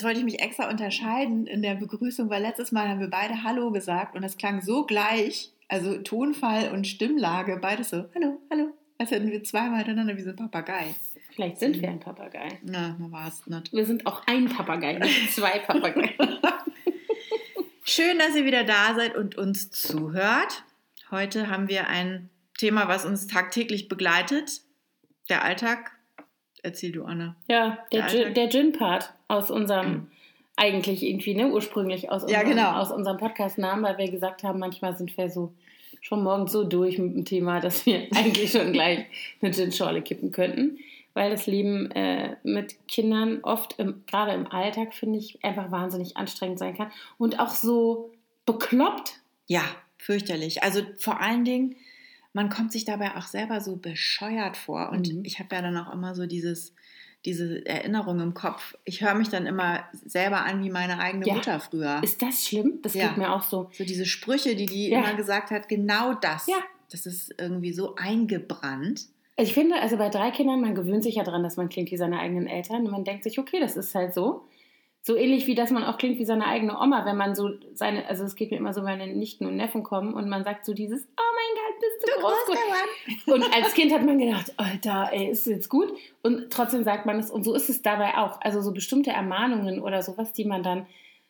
Jetzt wollte ich mich extra unterscheiden in der Begrüßung, weil letztes Mal haben wir beide Hallo gesagt und das klang so gleich. Also Tonfall und Stimmlage, beides so Hallo, Hallo. Als hätten wir zweimal hintereinander wie so ein Papagei. Vielleicht sind wir ein Papagei. Na, man war es nicht. Wir sind auch ein Papagei, nicht zwei Papageien. Schön, dass ihr wieder da seid und uns zuhört. Heute haben wir ein Thema, was uns tagtäglich begleitet. Der Alltag. Erzähl du, Anna. Ja, der, der Gin-Part aus unserem, eigentlich irgendwie, ne, ursprünglich aus Ja, unserem, genau. aus unserem Podcast-Namen, weil wir gesagt haben, manchmal sind wir so schon morgens so durch mit dem Thema, dass wir eigentlich schon gleich eine Gin-Schorle kippen könnten. Weil das Leben äh, mit Kindern oft, gerade im Alltag, finde ich, einfach wahnsinnig anstrengend sein kann. Und auch so bekloppt. Ja, fürchterlich. Also vor allen Dingen, man kommt sich dabei auch selber so bescheuert vor. Und Mhm. ich habe ja dann auch immer so dieses, diese Erinnerung im Kopf. Ich höre mich dann immer selber an wie meine eigene Ja. Mutter früher. Ist das schlimm? Das Ja. geht mir auch so. so diese Sprüche, die die Ja. immer gesagt hat, genau das. Ja. Das ist irgendwie so eingebrannt. Also ich finde, also bei drei Kindern, man gewöhnt sich ja daran, dass man klingt wie seine eigenen Eltern und man denkt sich, okay, das ist halt so. So ähnlich wie, dass man auch klingt wie seine eigene Oma, wenn man so seine, also es geht mir immer so, wenn meine Nichten und Neffen kommen und man sagt so dieses, oh mein Gott, bist du, groß geworden. Und als Kind hat man gedacht, Alter, ey, ist jetzt gut? Und trotzdem sagt man es, und so ist es dabei auch. Also so bestimmte Ermahnungen oder sowas, die man dann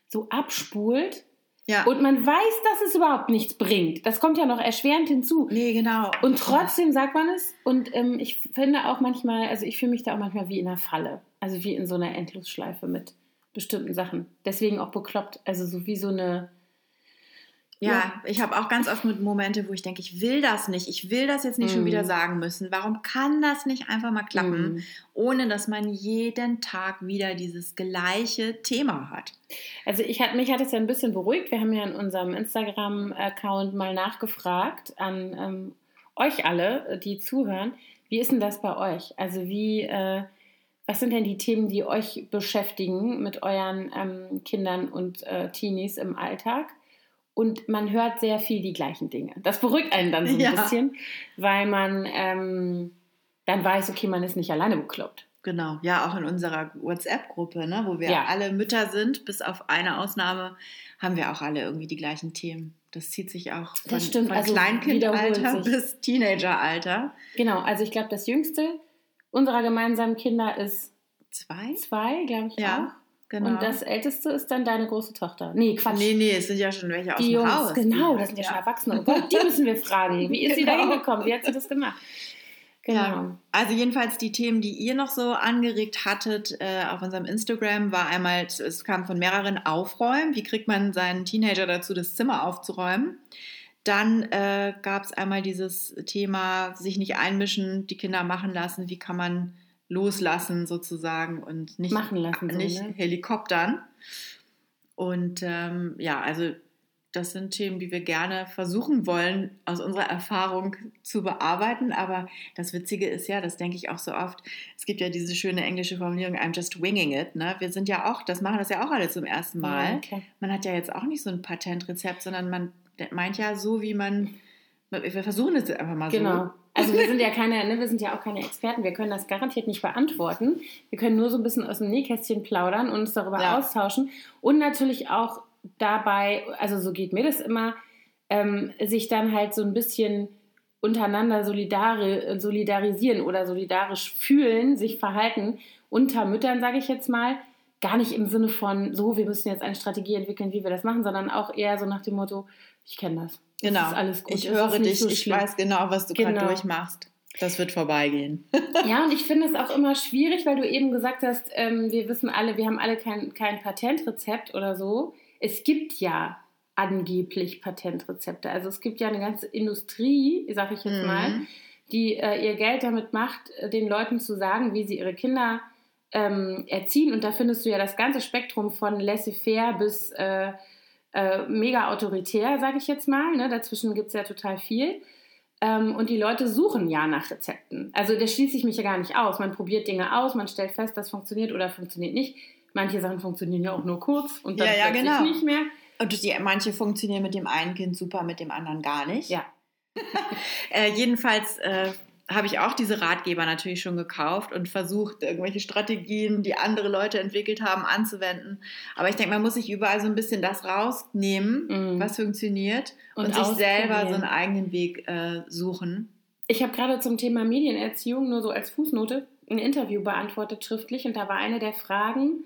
so abspult Ja. und man weiß, dass es überhaupt nichts bringt. Das kommt ja noch erschwerend hinzu. nee, genau. Und trotzdem sagt man es. Und ähm, ich finde auch manchmal, also ich fühle mich da auch manchmal wie in einer Falle. Also wie in so einer Endlosschleife mit bestimmten Sachen. Deswegen auch bekloppt. Also so wie so eine. Ja, ich habe auch ganz oft mit Momente, wo ich denke, ich will das nicht. Ich will das jetzt nicht schon Mm. wieder sagen müssen. Warum kann das nicht einfach mal klappen, Mm. ohne dass man jeden Tag wieder dieses gleiche Thema hat? Also ich hat, mich hat es ja ein bisschen beruhigt. Wir haben ja in unserem Instagram-Account mal nachgefragt an ähm, euch alle, die zuhören. Wie ist denn das bei euch? Also wie, äh, was sind denn die Themen, die euch beschäftigen mit euren ähm, Kindern und äh, Teenies im Alltag? Und man hört sehr viel die gleichen Dinge. Das beruhigt einen dann so ein Ja. bisschen, weil man ähm, dann weiß, okay, man ist nicht alleine bekloppt. Genau, ja, auch in unserer WhatsApp-Gruppe, ne, wo wir Ja. alle Mütter sind, bis auf eine Ausnahme, haben wir auch alle irgendwie die gleichen Themen. Das zieht sich auch von, Das stimmt, von also Kleinkindalter bis Teenageralter. Genau, also ich glaube, das jüngste unserer gemeinsamen Kinder ist Zwei? zwei, glaube ich Ja, genau. Und das älteste ist dann deine große Tochter. Nee, Quatsch. nee, nee, es sind ja schon welche aus die dem Jungs, Haus. genau, das sind ja, schon Erwachsene. Oh Gott, die müssen wir fragen. Wie ist sie da Genau. hingekommen? Wie hat sie das gemacht? Genau. Ja, also jedenfalls die Themen, die ihr noch so angeregt hattet äh, auf unserem Instagram, war einmal, es kam von mehreren Aufräumen. Wie kriegt man seinen Teenager dazu, das Zimmer aufzuräumen? Dann äh, gab es einmal dieses Thema, sich nicht einmischen, die Kinder machen lassen. Wie kann man loslassen sozusagen und nicht, Machen lassen, so, nicht ne? helikoptern? Und ähm, ja, also das sind Themen, die wir gerne versuchen wollen, aus unserer Erfahrung zu bearbeiten. Aber das Witzige ist ja, das denke ich auch so oft, es gibt ja diese schöne englische Formulierung, I'm just winging it. Ne? Wir sind ja auch, das machen das ja auch alle zum ersten Mal. Ja, okay. Man hat ja jetzt auch nicht so ein Patentrezept, sondern man meint ja so, wie man, wir versuchen es einfach mal Genau. so. Also wir sind ja keine, ne, wir sind ja auch keine Experten. Wir können das garantiert nicht beantworten. Wir können nur so ein bisschen aus dem Nähkästchen plaudern und uns darüber Ja. austauschen. Und natürlich auch dabei, also so geht mir das immer, ähm, sich dann halt so ein bisschen untereinander solidari solidarisieren oder solidarisch fühlen, sich verhalten unter Müttern, sage ich jetzt mal. Gar nicht im Sinne von, so, wir müssen jetzt eine Strategie entwickeln, wie wir das machen, sondern auch eher so nach dem Motto, ich kenne das. Genau. ist alles gut. Ich es höre dich, so ich weiß genau, was du Genau. gerade durchmachst. Das wird vorbeigehen. Ja, und ich finde es auch immer schwierig, weil du eben gesagt hast, ähm, wir wissen alle, wir haben alle kein, kein Patentrezept oder so. Es gibt ja angeblich Patentrezepte. Also es gibt ja eine ganze Industrie, sag ich jetzt Mhm. mal, die äh, ihr Geld damit macht, äh, den Leuten zu sagen, wie sie ihre Kinder ähm, erziehen. Und da findest du ja das ganze Spektrum von laissez-faire bis äh, äh, mega autoritär, sage ich jetzt mal. Ne? Dazwischen gibt es ja total viel. Ähm, und die Leute suchen ja nach Rezepten. Also da schließe ich mich ja gar nicht aus. Man probiert Dinge aus, man stellt fest, das funktioniert oder funktioniert nicht. Manche Sachen funktionieren ja auch nur kurz und dann Ja, ja, genau. nicht mehr. Und die, manche funktionieren mit dem einen Kind super, mit dem anderen gar nicht. Ja. Äh, jedenfalls äh, habe ich auch diese Ratgeber natürlich schon gekauft und versucht, irgendwelche Strategien, die andere Leute entwickelt haben, anzuwenden. Aber ich denke, man muss sich überall so ein bisschen das rausnehmen, mm. was funktioniert und, und sich selber so einen eigenen Weg äh, suchen. Ich habe gerade zum Thema Medienerziehung nur so als Fußnote ein Interview beantwortet schriftlich und da war eine der Fragen,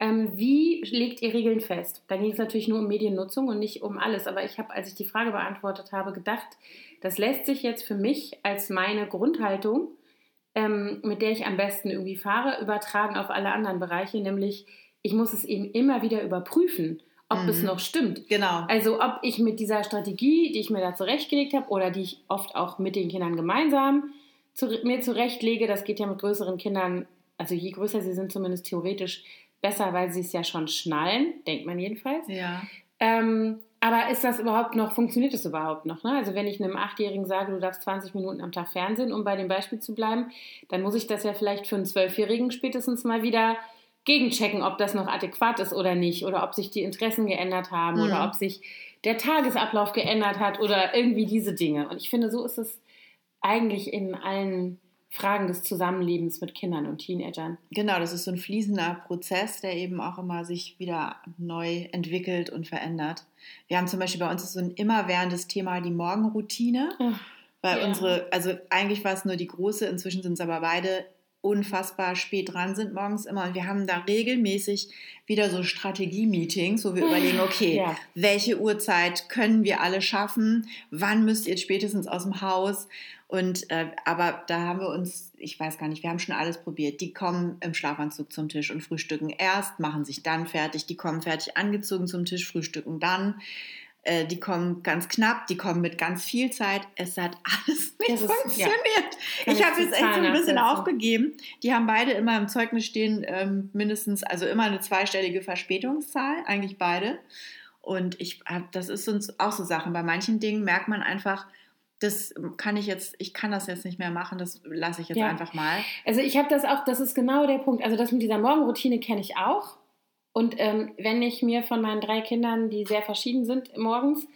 ähm, wie legt ihr Regeln fest? Da ging es natürlich nur um Mediennutzung und nicht um alles, aber ich habe, als ich die Frage beantwortet habe, gedacht, das lässt sich jetzt für mich als meine Grundhaltung, ähm, mit der ich am besten irgendwie fahre, übertragen auf alle anderen Bereiche, nämlich ich muss es eben immer wieder überprüfen, ob mhm. es noch stimmt. Genau. Also ob ich mit dieser Strategie, die ich mir da zurechtgelegt habe oder die ich oft auch mit den Kindern gemeinsam zu, mir zurechtlege, das geht ja mit größeren Kindern, also je größer sie sind, zumindest theoretisch besser, weil sie es ja schon schnallen, denkt man jedenfalls. Ja. Ähm, aber ist das überhaupt noch, funktioniert das überhaupt noch? Ne? Also wenn ich einem Achtjährigen sage, du darfst 20 Minuten am Tag Fernsehen, um bei dem Beispiel zu bleiben, dann muss ich das ja vielleicht für einen Zwölfjährigen spätestens mal wieder gegenchecken, ob das noch adäquat ist oder nicht, oder ob sich die Interessen geändert haben, mhm. oder ob sich der Tagesablauf geändert hat oder irgendwie diese Dinge. Und ich finde, so ist es eigentlich in allen Fragen des Zusammenlebens mit Kindern und Teenagern. Genau, das ist so ein fließender Prozess, der eben auch immer sich wieder neu entwickelt und verändert. Wir haben zum Beispiel bei uns so ein immerwährendes Thema die Morgenroutine. Ach, weil ja. unsere, also eigentlich war es nur die große, inzwischen sind es aber beide unfassbar spät dran sind morgens immer. Und wir haben da regelmäßig wieder so Strategie-Meetings, wo wir überlegen, okay, ja. welche Uhrzeit können wir alle schaffen? Wann müsst ihr jetzt spätestens aus dem Haus? Und äh, aber da haben wir uns, ich weiß gar nicht, wir haben schon alles probiert. Die kommen im Schlafanzug zum Tisch und frühstücken erst, machen sich dann fertig. Die kommen fertig angezogen zum Tisch, frühstücken dann. Äh, die kommen ganz knapp, die kommen mit ganz viel Zeit. Es hat alles nicht ist, funktioniert. Ja, ich habe jetzt echt so ein bisschen aufgegeben. Die haben beide immer im Zeugnis stehen, ähm, mindestens, also immer eine zweistellige Verspätungszahl, eigentlich beide. Und ich habe, das ist uns auch so Sachen. Bei manchen Dingen merkt man einfach, das kann ich jetzt, ich kann das jetzt nicht mehr machen, das lasse ich jetzt ja. einfach mal. Also ich habe das auch, das ist genau der Punkt. Also das mit dieser Morgenroutine kenne ich auch. Und ähm, wenn ich mir von meinen drei Kindern, die sehr verschieden sind, morgens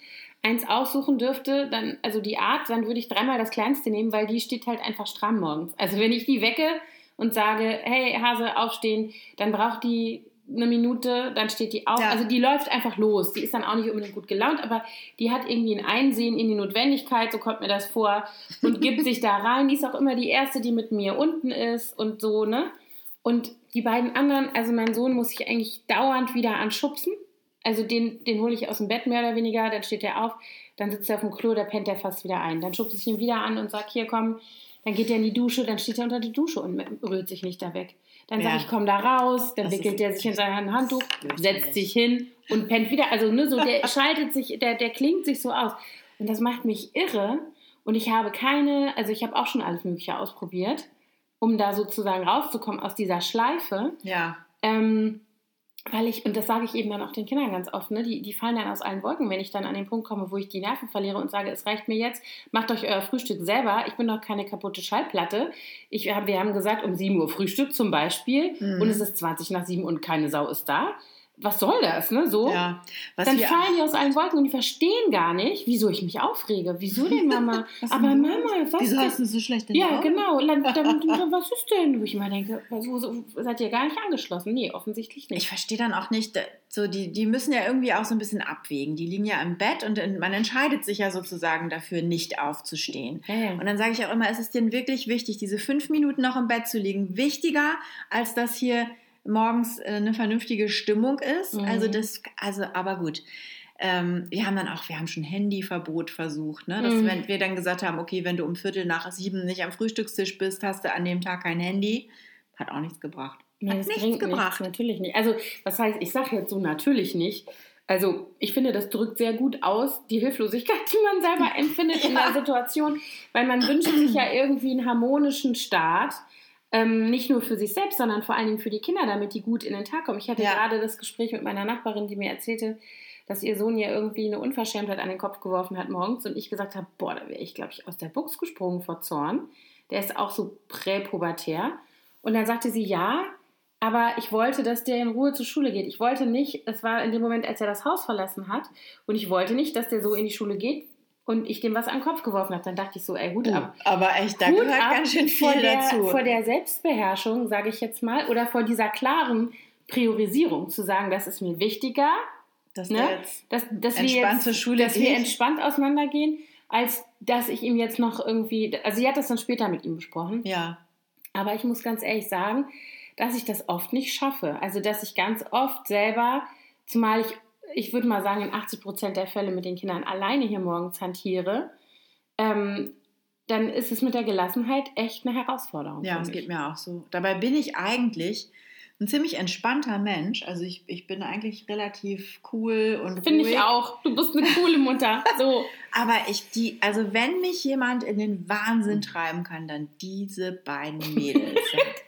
eins aussuchen dürfte, dann, also die Art, dann würde ich dreimal das kleinste nehmen, weil die steht halt einfach stramm morgens. Also wenn ich die wecke und sage, hey Hase, aufstehen, dann braucht die eine Minute, dann steht die auf. Ja. Also die läuft einfach los. Die ist dann auch nicht unbedingt gut gelaunt, aber die hat irgendwie ein Einsehen in die Notwendigkeit, so kommt mir das vor, und gibt sich da rein. Die ist auch immer die Erste, die mit mir unten ist und so, ne? Und die beiden anderen, also mein Sohn muss sich eigentlich dauernd wieder anschubsen. Also den, den hole ich aus dem Bett mehr oder weniger, dann steht er auf, dann sitzt er auf dem Klo, da pennt er fast wieder ein. Dann schubse ich ihn wieder an und sage, hier komm, dann geht er in die Dusche, dann steht er unter die Dusche und rührt sich nicht da weg. Dann ja. sage ich, komm da raus, dann das wickelt er sich in sein Handtuch, setzt sich hin und pennt wieder. Also ne, so der schaltet sich, der, der klingt sich so aus. Und das macht mich irre. Und ich habe keine, also ich habe auch schon alles Mögliche ausprobiert um da sozusagen rauszukommen aus dieser Schleife. Ja. Ähm, weil ich, und das sage ich eben dann auch den Kindern ganz oft, ne, die, die fallen dann aus allen Wolken, wenn ich dann an den Punkt komme, wo ich die Nerven verliere und sage, es reicht mir jetzt, macht euch euer Frühstück selber, ich bin doch keine kaputte Schallplatte. Ich, wir haben gesagt, um 7 Uhr Frühstück zum Beispiel mhm. und es ist 20 nach 7 und keine Sau ist da was soll das, ne? So. Ja. dann fallen die aus allen Wolken und die verstehen gar nicht, wieso ich mich aufrege. Wieso denn, Mama? Aber Mama, was Wieso hast du so schlecht Ja, Augen? genau. Dann, dann, was ist denn? Wo ich immer denke, so, so, seid ihr gar nicht angeschlossen? Nee, offensichtlich nicht. Ich verstehe dann auch nicht, so die, die müssen ja irgendwie auch so ein bisschen abwägen. Die liegen ja im Bett und man entscheidet sich ja sozusagen dafür, nicht aufzustehen. Ja, ja. Und dann sage ich auch immer, es ist denen wirklich wichtig, diese fünf Minuten noch im Bett zu liegen, wichtiger als das hier morgens äh, eine vernünftige Stimmung ist. Mhm. Also das, also, aber gut. Ähm, wir haben dann auch, wir haben schon Handyverbot versucht, ne? Dass mhm. wenn wir dann gesagt haben, okay, wenn du um Viertel nach sieben nicht am Frühstückstisch bist, hast du an dem Tag kein Handy. Hat auch nichts gebracht. Nee, Hat nichts gebracht. Nichts, natürlich nicht. Also, was heißt, ich sage jetzt so natürlich nicht. Also, ich finde, das drückt sehr gut aus, die Hilflosigkeit, die man selber empfindet ja. in der Situation, weil man wünscht sich ja irgendwie einen harmonischen Start ähm, nicht nur für sich selbst, sondern vor allen Dingen für die Kinder, damit die gut in den Tag kommen. Ich hatte ja. gerade das Gespräch mit meiner Nachbarin, die mir erzählte, dass ihr Sohn ja irgendwie eine Unverschämtheit an den Kopf geworfen hat morgens und ich gesagt habe, boah, da wäre ich, glaube ich, aus der Box gesprungen vor Zorn. Der ist auch so präpubertär. Und dann sagte sie, ja, aber ich wollte, dass der in Ruhe zur Schule geht. Ich wollte nicht, es war in dem Moment, als er das Haus verlassen hat, und ich wollte nicht, dass der so in die Schule geht und ich dem was an den Kopf geworfen habe, dann dachte ich so, ey, Hut Uh, ab. aber echt, da Hut gehört ab ganz schön vor viel der, dazu. Vor der Selbstbeherrschung, sage ich jetzt mal, oder vor dieser klaren Priorisierung, zu sagen, das ist mir wichtiger, dass ne? jetzt dass, dass, wir, jetzt, zur Schule dass wir entspannt auseinandergehen, als dass ich ihm jetzt noch irgendwie, also sie hat das dann später mit ihm besprochen, Ja. aber ich muss ganz ehrlich sagen, dass ich das oft nicht schaffe. Also, dass ich ganz oft selber, zumal ich, ich würde mal sagen, in 80 Prozent der Fälle mit den Kindern alleine hier morgens hantiere, ähm, dann ist es mit der Gelassenheit echt eine Herausforderung. Ja, es mich. geht mir auch so. Dabei bin ich eigentlich ein ziemlich entspannter Mensch. Also ich, ich bin eigentlich relativ cool und Finde ich auch. Du bist eine coole Mutter. So. Aber ich, die, also wenn mich jemand in den Wahnsinn treiben kann, dann diese beiden Mädels.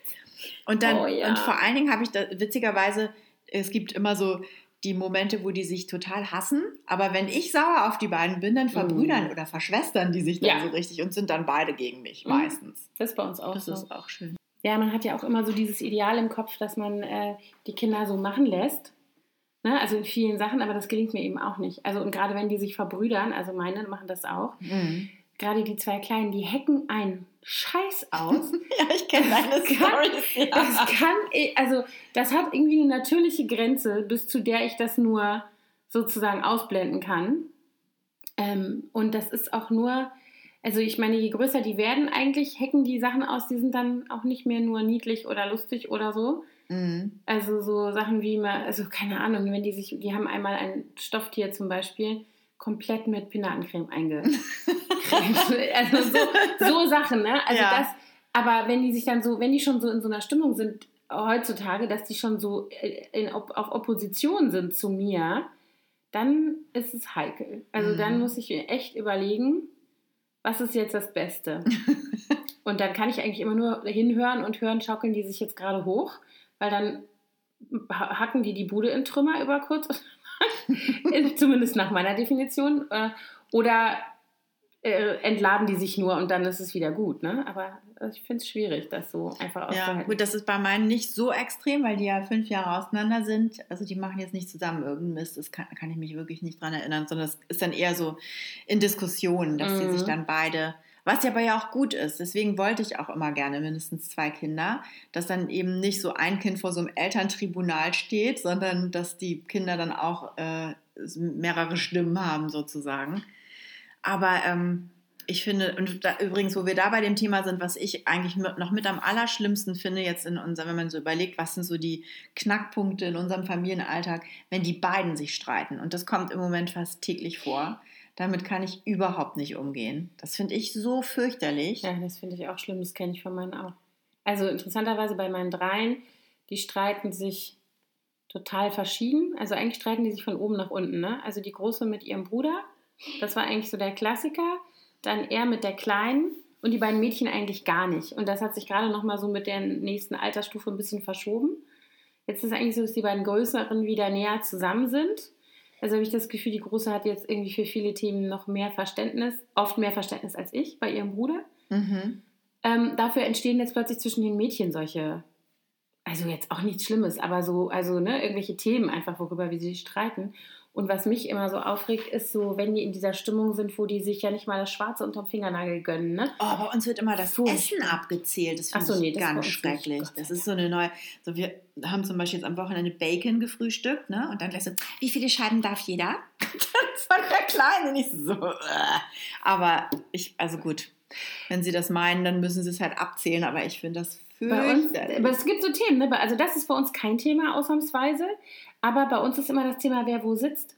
und dann, Oh ja. und vor allen Dingen habe ich da, witzigerweise, es gibt immer so die Momente, wo die sich total hassen. Aber wenn ich sauer auf die beiden bin, dann verbrüdern Mhm. oder verschwestern die sich dann Ja. so richtig und sind dann beide gegen mich, Mhm. meistens. Das ist bei uns auch Das so. ist auch schön. Ja, man hat ja auch immer so dieses Ideal im Kopf, dass man äh, die Kinder so machen lässt. Ne? Also in vielen Sachen, aber das gelingt mir eben auch nicht. Also und gerade wenn die sich verbrüdern, also meine machen das auch, Mhm. Gerade die zwei Kleinen, die hacken einen Scheiß aus. Ja, ich kenne deine Storys. Ja. Das kann, eh- also das hat irgendwie eine natürliche Grenze, bis zu der ich das nur sozusagen ausblenden kann. Ähm, und das ist auch nur, also ich meine, je größer die werden, eigentlich hacken die Sachen aus, die sind dann auch nicht mehr nur niedlich oder lustig oder so. Mhm. Also so Sachen wie mal, also keine Ahnung, wenn die sich, die haben einmal ein Stofftier zum Beispiel komplett mit Pinatencreme eingecremt. also so, so Sachen, ne? Also Ja. das, aber wenn die sich dann so, wenn die schon so in so einer Stimmung sind heutzutage, dass die schon so äh, in, auf Opposition sind zu mir, dann ist es heikel. Also Mhm. dann muss ich echt überlegen, was ist jetzt das Beste? und dann kann ich eigentlich immer nur hinhören und hören, schaukeln die sich jetzt gerade hoch, weil dann ha- hacken die die Bude in Trümmer über kurz, zumindest nach meiner Definition, äh, oder äh, entladen die sich nur und dann ist es wieder gut. Ne? Aber ich finde es schwierig, das so einfach Ja, auszuhalten. gut, das ist bei meinen nicht so extrem, weil die ja fünf Jahre auseinander sind. Also die machen jetzt nicht zusammen irgendeinen Mist. Das kann, kann ich mich wirklich nicht dran erinnern, sondern das ist dann eher so in Diskussionen, dass sie Mhm. sich dann beide, was ja aber ja auch gut ist. Deswegen wollte ich auch immer gerne mindestens zwei Kinder, dass dann eben nicht so ein Kind vor so einem Elterntribunal steht, sondern dass die Kinder dann auch äh, mehrere Stimmen haben sozusagen. Aber ähm, ich finde, und da, übrigens, wo wir da bei dem Thema sind, was ich eigentlich noch mit am allerschlimmsten finde, jetzt in unserem, wenn man so überlegt, was sind so die Knackpunkte in unserem Familienalltag, wenn die beiden sich streiten. Und das kommt im Moment fast täglich vor. Damit kann ich überhaupt nicht umgehen. Das finde ich so fürchterlich. Ja, das finde ich auch schlimm, das kenne ich von meinen auch. Also interessanterweise bei meinen dreien, die streiten sich total verschieden. Also eigentlich streiten die sich von oben nach unten. Ne? Also die Große mit ihrem Bruder, das war eigentlich so der Klassiker. Dann er mit der Kleinen und die beiden Mädchen eigentlich gar nicht. Und das hat sich gerade noch mal so mit der nächsten Altersstufe ein bisschen verschoben. Jetzt ist es eigentlich so, dass die beiden Größeren wieder näher zusammen sind. Also habe ich das Gefühl, die Große hat jetzt irgendwie für viele Themen noch mehr Verständnis, oft mehr Verständnis als ich bei ihrem Bruder. Mhm. Ähm, dafür entstehen jetzt plötzlich zwischen den Mädchen solche, also jetzt auch nichts Schlimmes, aber so, also ne, irgendwelche Themen einfach, worüber wir sie streiten. Und was mich immer so aufregt, ist so, wenn die in dieser Stimmung sind, wo die sich ja nicht mal das Schwarze unterm Fingernagel gönnen, ne? Oh, bei uns wird immer das Furchtbar. Essen abgezählt. Das finde so, nee, ich das ganz nicht. schrecklich. Das ist so eine neue. So wir haben zum Beispiel jetzt am Wochenende Bacon gefrühstückt, ne? Und dann gleich so, wie viele Scheiben darf jeder? Von der Kleinen. Ich so, äh. aber ich, also gut, wenn sie das meinen, dann müssen sie es halt abzählen. Aber ich finde das Bei uns, aber es gibt so Themen, ne? Also das ist bei uns kein Thema ausnahmsweise, aber bei uns ist immer das Thema, wer wo sitzt.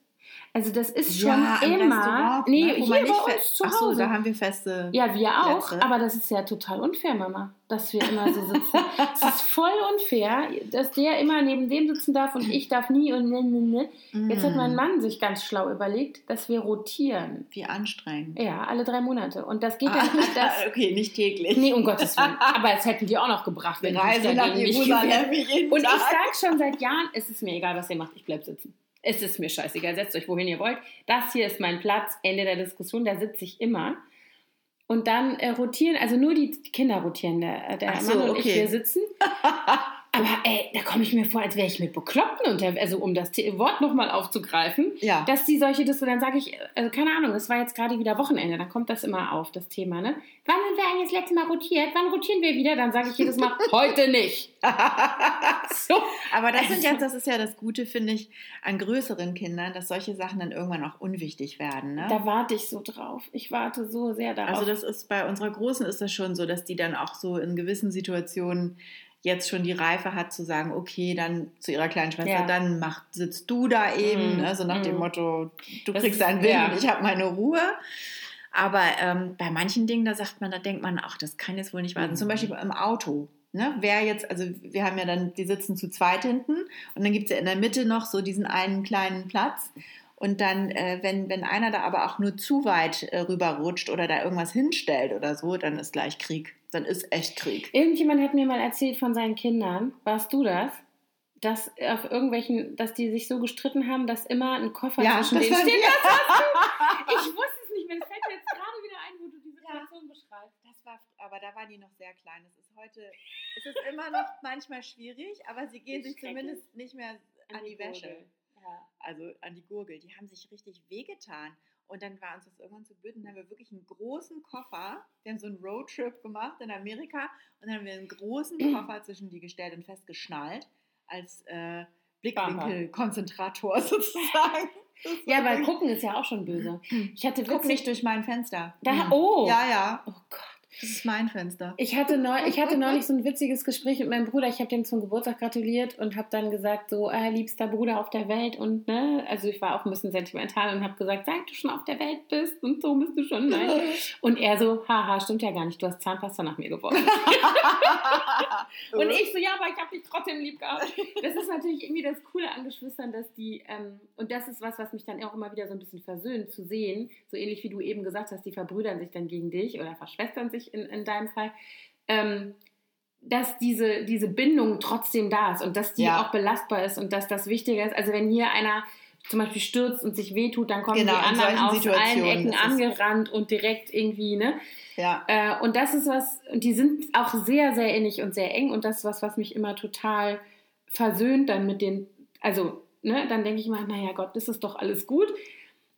Also das ist schon ja, im immer. Nee, ne, hier bei nicht uns zu Hause. da haben wir feste. Ja, wir auch, Plätze. aber das ist ja total unfair, Mama, dass wir immer so sitzen. es ist voll unfair, dass der immer neben dem sitzen darf und ich darf nie und ne, ne, ne. Jetzt hat mein Mm, Mann sich ganz schlau überlegt, dass wir rotieren. Wie anstrengend. Ja, alle drei Monate. Und das geht Ah, dann. Das, okay, nicht täglich. nee, um Gottes Willen. Aber es hätten die auch noch gebracht, wenn sich Reise nach dagegen nicht Jerusalem Und ich sage schon seit Jahren, es ist mir egal, was ihr macht, ich bleib sitzen. Es ist mir scheißegal, setzt euch wohin ihr wollt. Das hier ist mein Platz, Ende der Diskussion, da sitze ich immer. Und dann äh, rotieren, also nur die Kinder rotieren, der, der so, Mann und ich, okay. wir sitzen. Aber ey, da komme ich mir vor, als wäre ich mit Bekloppten unter, also um das Wort nochmal aufzugreifen, Ja. dass die solche Diskussionen, dann sage ich, also keine Ahnung, es war jetzt gerade wieder Wochenende, dann kommt das immer auf, das Thema, ne? Wann sind wir eigentlich das letzte Mal rotiert? Wann rotieren wir wieder? Dann sage ich jedes Mal, heute nicht. So. Aber das, sind Also- ja, das ist ja das Gute, finde ich, an größeren Kindern, dass solche Sachen dann irgendwann auch unwichtig werden. Ne? Da warte ich so drauf. Ich warte so sehr darauf. Also das ist bei unserer Großen ist das schon so, dass die dann auch so in gewissen Situationen jetzt schon die Reife hat zu sagen, okay, dann zu ihrer kleinen Schwester, Ja. dann mach, sitzt du da eben, Mhm. ne? so nach dem Mhm. Motto, du Das kriegst deinen Willen ja. ich habe meine Ruhe. Aber ähm, bei manchen Dingen, da sagt man, da denkt man, ach, das kann jetzt wohl nicht warten. Mhm. Zum Beispiel im Auto. Ne? Wer jetzt, also wir haben ja dann, die sitzen zu zweit hinten und dann gibt es ja in der Mitte noch so diesen einen kleinen Platz. Und dann, äh, wenn, wenn einer da aber auch nur zu weit äh, rüberrutscht oder da irgendwas hinstellt oder so, dann ist gleich Krieg. Dann ist echt Krieg. Irgendjemand hat mir mal erzählt von seinen Kindern, warst du das? Dass auf irgendwelchen, dass die sich so gestritten haben, dass immer ein Koffer Ja, zwischen das denen steht. Ich wusste es nicht mehr. Das fällt mir jetzt gerade wieder ein, wo du die Situation beschreibst. Das war, aber da war die noch sehr klein. Es ist heute, es ist immer noch manchmal schwierig, aber sie gehen Die sich zumindest nicht mehr an die Wäsche. Gurgel. Ja. also an die Gurgel, die haben sich richtig wehgetan. Und dann war uns das irgendwann zu bünden, dann haben wir wirklich einen großen Koffer, wir haben so einen Roadtrip gemacht in Amerika und dann haben wir einen großen Koffer zwischen die gestellt und festgeschnallt als äh, Blickwinkelkonzentrator sozusagen. Ja, weil gucken ist ja auch schon böse. Ich hatte Guck nicht durch mein Fenster. Da, Mhm. oh. Ja, ja, Oh Gott. Das ist mein Fenster. Ich hatte, neu, ich hatte neulich so ein witziges Gespräch mit meinem Bruder. Ich habe dem zum Geburtstag gratuliert und habe dann gesagt, so, äh, liebster Bruder auf der Welt. Und, ne, also ich war auch ein bisschen sentimental und habe gesagt, sag du schon auf der Welt bist und so bist du schon. Nein. Und er so, haha, stimmt ja gar nicht, du hast Zahnpasta nach mir geworfen. Und ich so, ja, aber ich habe dich trotzdem lieb gehabt. Das ist natürlich irgendwie das Coole an Geschwistern, dass die, ähm, und das ist was, was mich dann auch immer wieder so ein bisschen versöhnt, zu sehen, so ähnlich wie du eben gesagt hast, die verbrüdern sich dann gegen dich oder verschwestern sich in, in deinem Fall, ähm, dass diese, diese Bindung trotzdem da ist und dass die Ja. auch belastbar ist und dass das Wichtige ist. Also wenn hier einer zum Beispiel stürzt und sich wehtut, dann kommen Genau, die anderen aus allen Situationen Ecken ist es- angerannt und direkt irgendwie, ne? Ja. Äh, und das ist was, und die sind auch sehr, sehr innig und sehr eng und das ist was, was mich immer total versöhnt dann mit den, also, ne, dann denke ich mal, naja Gott, das ist doch alles gut.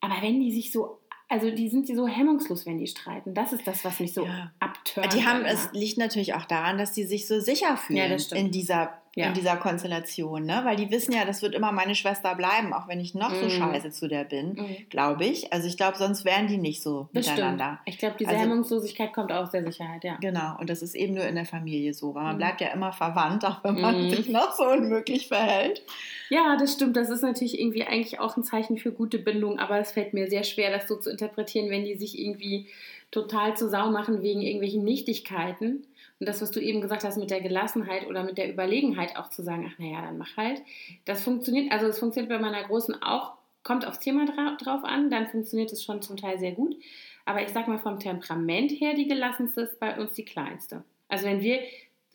Aber wenn die sich so, also die sind so hemmungslos, wenn die streiten. Das ist das, was mich so Ja. abtönt. Die haben, es liegt natürlich auch daran, dass die sich so sicher fühlen Ja, in, dieser, Ja. in dieser Konstellation, ne? Weil die wissen ja, das wird immer meine Schwester bleiben, auch wenn ich noch so Mhm. scheiße zu der bin, Mhm. glaube ich. Also ich glaube, sonst wären die nicht so Das stimmt. miteinander. Ich glaube, diese Also- Hemmungslosigkeit kommt aus der Sicherheit, ja. Genau, und das ist eben nur in der Familie so, weil man Mhm. bleibt ja immer verwandt, auch wenn man Mhm. sich noch so unmöglich verhält. Ja, das stimmt. Das ist natürlich irgendwie eigentlich auch ein Zeichen für gute Bindung, aber es fällt mir sehr schwer, das so zu interpretieren, wenn die sich irgendwie total zu Sau machen wegen irgendwelchen Nichtigkeiten. Und das, was du eben gesagt hast mit der Gelassenheit oder mit der Überlegenheit auch zu sagen, ach naja, dann mach halt. Das funktioniert, also es funktioniert bei meiner Großen auch, kommt aufs Thema dra drauf an, dann funktioniert es schon zum Teil sehr gut. Aber ich sag mal, vom Temperament her, die gelassenste ist bei uns die kleinste. Also wenn wir,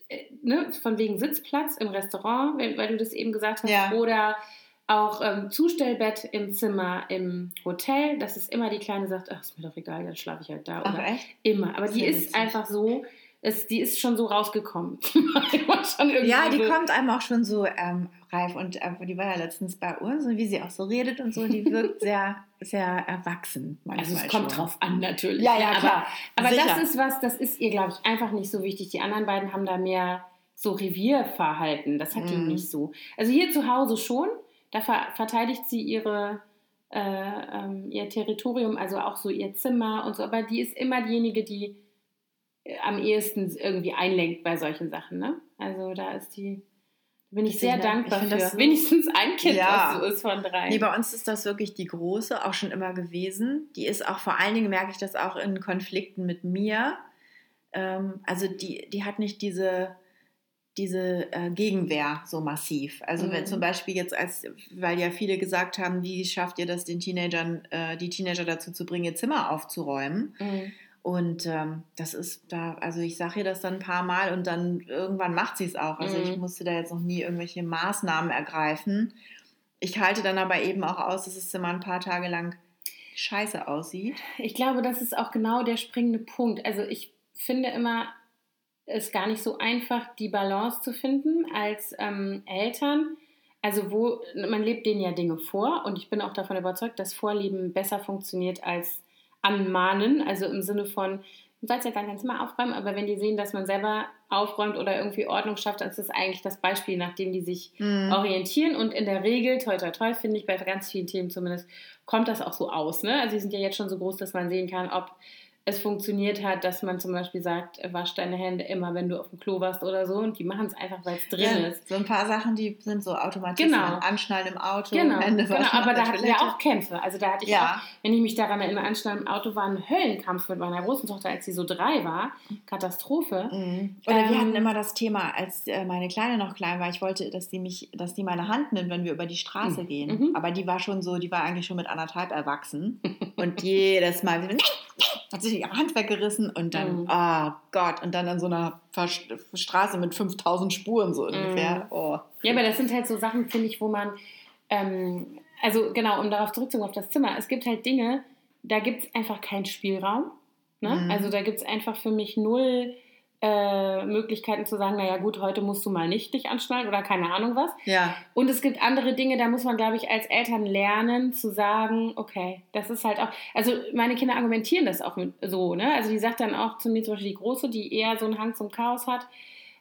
äh, ne, von wegen Sitzplatz im Restaurant, weil, du das eben gesagt hast, Ja. oder auch ähm, Zustellbett im Zimmer im Hotel, dass es immer die Kleine sagt, ach, ist mir doch egal, dann schlafe ich halt da. Ach Oder echt? immer. Aber Das die ist ist einfach so, es, die ist schon so rausgekommen. Die schon Ja, die so, kommt einem auch schon so ähm, reif und äh, die war ja letztens bei uns und wie sie auch so redet und so, die wirkt sehr, sehr erwachsen Also es kommt schon. drauf an natürlich. Ja, ja, aber, klar. Aber Sicher. das ist was, das ist ihr, glaube ich, einfach nicht so wichtig. Die anderen beiden haben da mehr so Revierverhalten. Das hat die Mhm. nicht so. Also hier zu Hause schon. Da ver verteidigt sie ihre, äh, ähm, ihr Territorium, also auch so ihr Zimmer und so. Aber die ist immer diejenige, die am ehesten irgendwie einlenkt bei solchen Sachen. Ne? Also da ist die, bin ich Das sehr dankbar ich für. das Wenigstens ein Kind, Ja. was so ist von drei. Nee, bei uns ist das wirklich die große, auch schon immer gewesen. Die ist auch vor allen Dingen, merke ich das auch in Konflikten mit mir. Ähm, also die, die hat nicht diese, diese äh, Gegenwehr so massiv. Also Mhm. wenn zum Beispiel jetzt, als, weil ja viele gesagt haben, wie schafft ihr das, den Teenagern, äh, die Teenager dazu zu bringen, ihr Zimmer aufzuräumen? Mhm. Und ähm, das ist da, also ich sage ihr das dann ein paar Mal und dann irgendwann macht sie es auch. Also Mhm. ich musste da jetzt noch nie irgendwelche Maßnahmen ergreifen. Ich halte dann aber eben auch aus, dass es immer ein paar Tage lang scheiße aussieht. Ich glaube, das ist auch genau der springende Punkt. Also ich finde immer, es gar nicht so einfach, die Balance zu finden als ähm, Eltern. Also wo man lebt denen ja Dinge vor und ich bin auch davon überzeugt, dass Vorlieben besser funktioniert als Anmahnen. Also im Sinne von, du sollst ja gar kein Zimmer aufräumen, aber wenn die sehen, dass man selber aufräumt oder irgendwie Ordnung schafft, dann ist das eigentlich das Beispiel, nach dem die sich Mhm. orientieren. Und in der Regel, toi toi toi, finde ich bei ganz vielen Themen zumindest, kommt das auch so aus. Ne? Also die sind ja jetzt schon so groß, dass man sehen kann, ob es funktioniert hat, dass man zum Beispiel sagt, äh, wasch deine Hände immer, wenn du auf dem Klo warst oder so. Und die machen es einfach, weil es drin Ja, ist. so ein paar Sachen, die sind so Automatismen. Genau. Anschnallen im Auto, Genau, Hände genau, aber da hatten wir auch Kämpfe. Also da hatte ich Ja. auch, wenn ich mich daran erinnere, anscheinend im Auto war ein Höllenkampf mit meiner großen Tochter, als sie so drei war. Katastrophe. Mhm. Oder wir Ähm, hatten immer das Thema, als äh, meine Kleine noch klein war, ich wollte, dass die mich, dass die meine Hand nimmt, wenn wir über die Straße Mhm. gehen. Mhm. Aber die war schon so, die war eigentlich schon mit anderthalb erwachsen. und jedes Mal wieder, hat sich ihre Hand weggerissen und dann, Mhm. oh Gott, und dann an so einer Straße mit 5000 Spuren so ungefähr. Oh. Ja, aber das sind halt so Sachen, finde ich, wo man, ähm, also genau, um darauf zurückzukommen auf das Zimmer, es gibt halt Dinge, da gibt es einfach keinen Spielraum. Ne? Mhm. Also da gibt es einfach für mich null äh, Möglichkeiten zu sagen, naja gut, heute musst du mal nicht dich anschnallen oder keine Ahnung was. Ja, Und es gibt andere Dinge, da muss man, glaube ich, als Eltern lernen zu sagen, okay, das ist halt auch, also meine Kinder argumentieren das auch mit, so, ne? Also die sagt dann auch zu mir zum Beispiel die Große, die eher so einen Hang zum Chaos hat.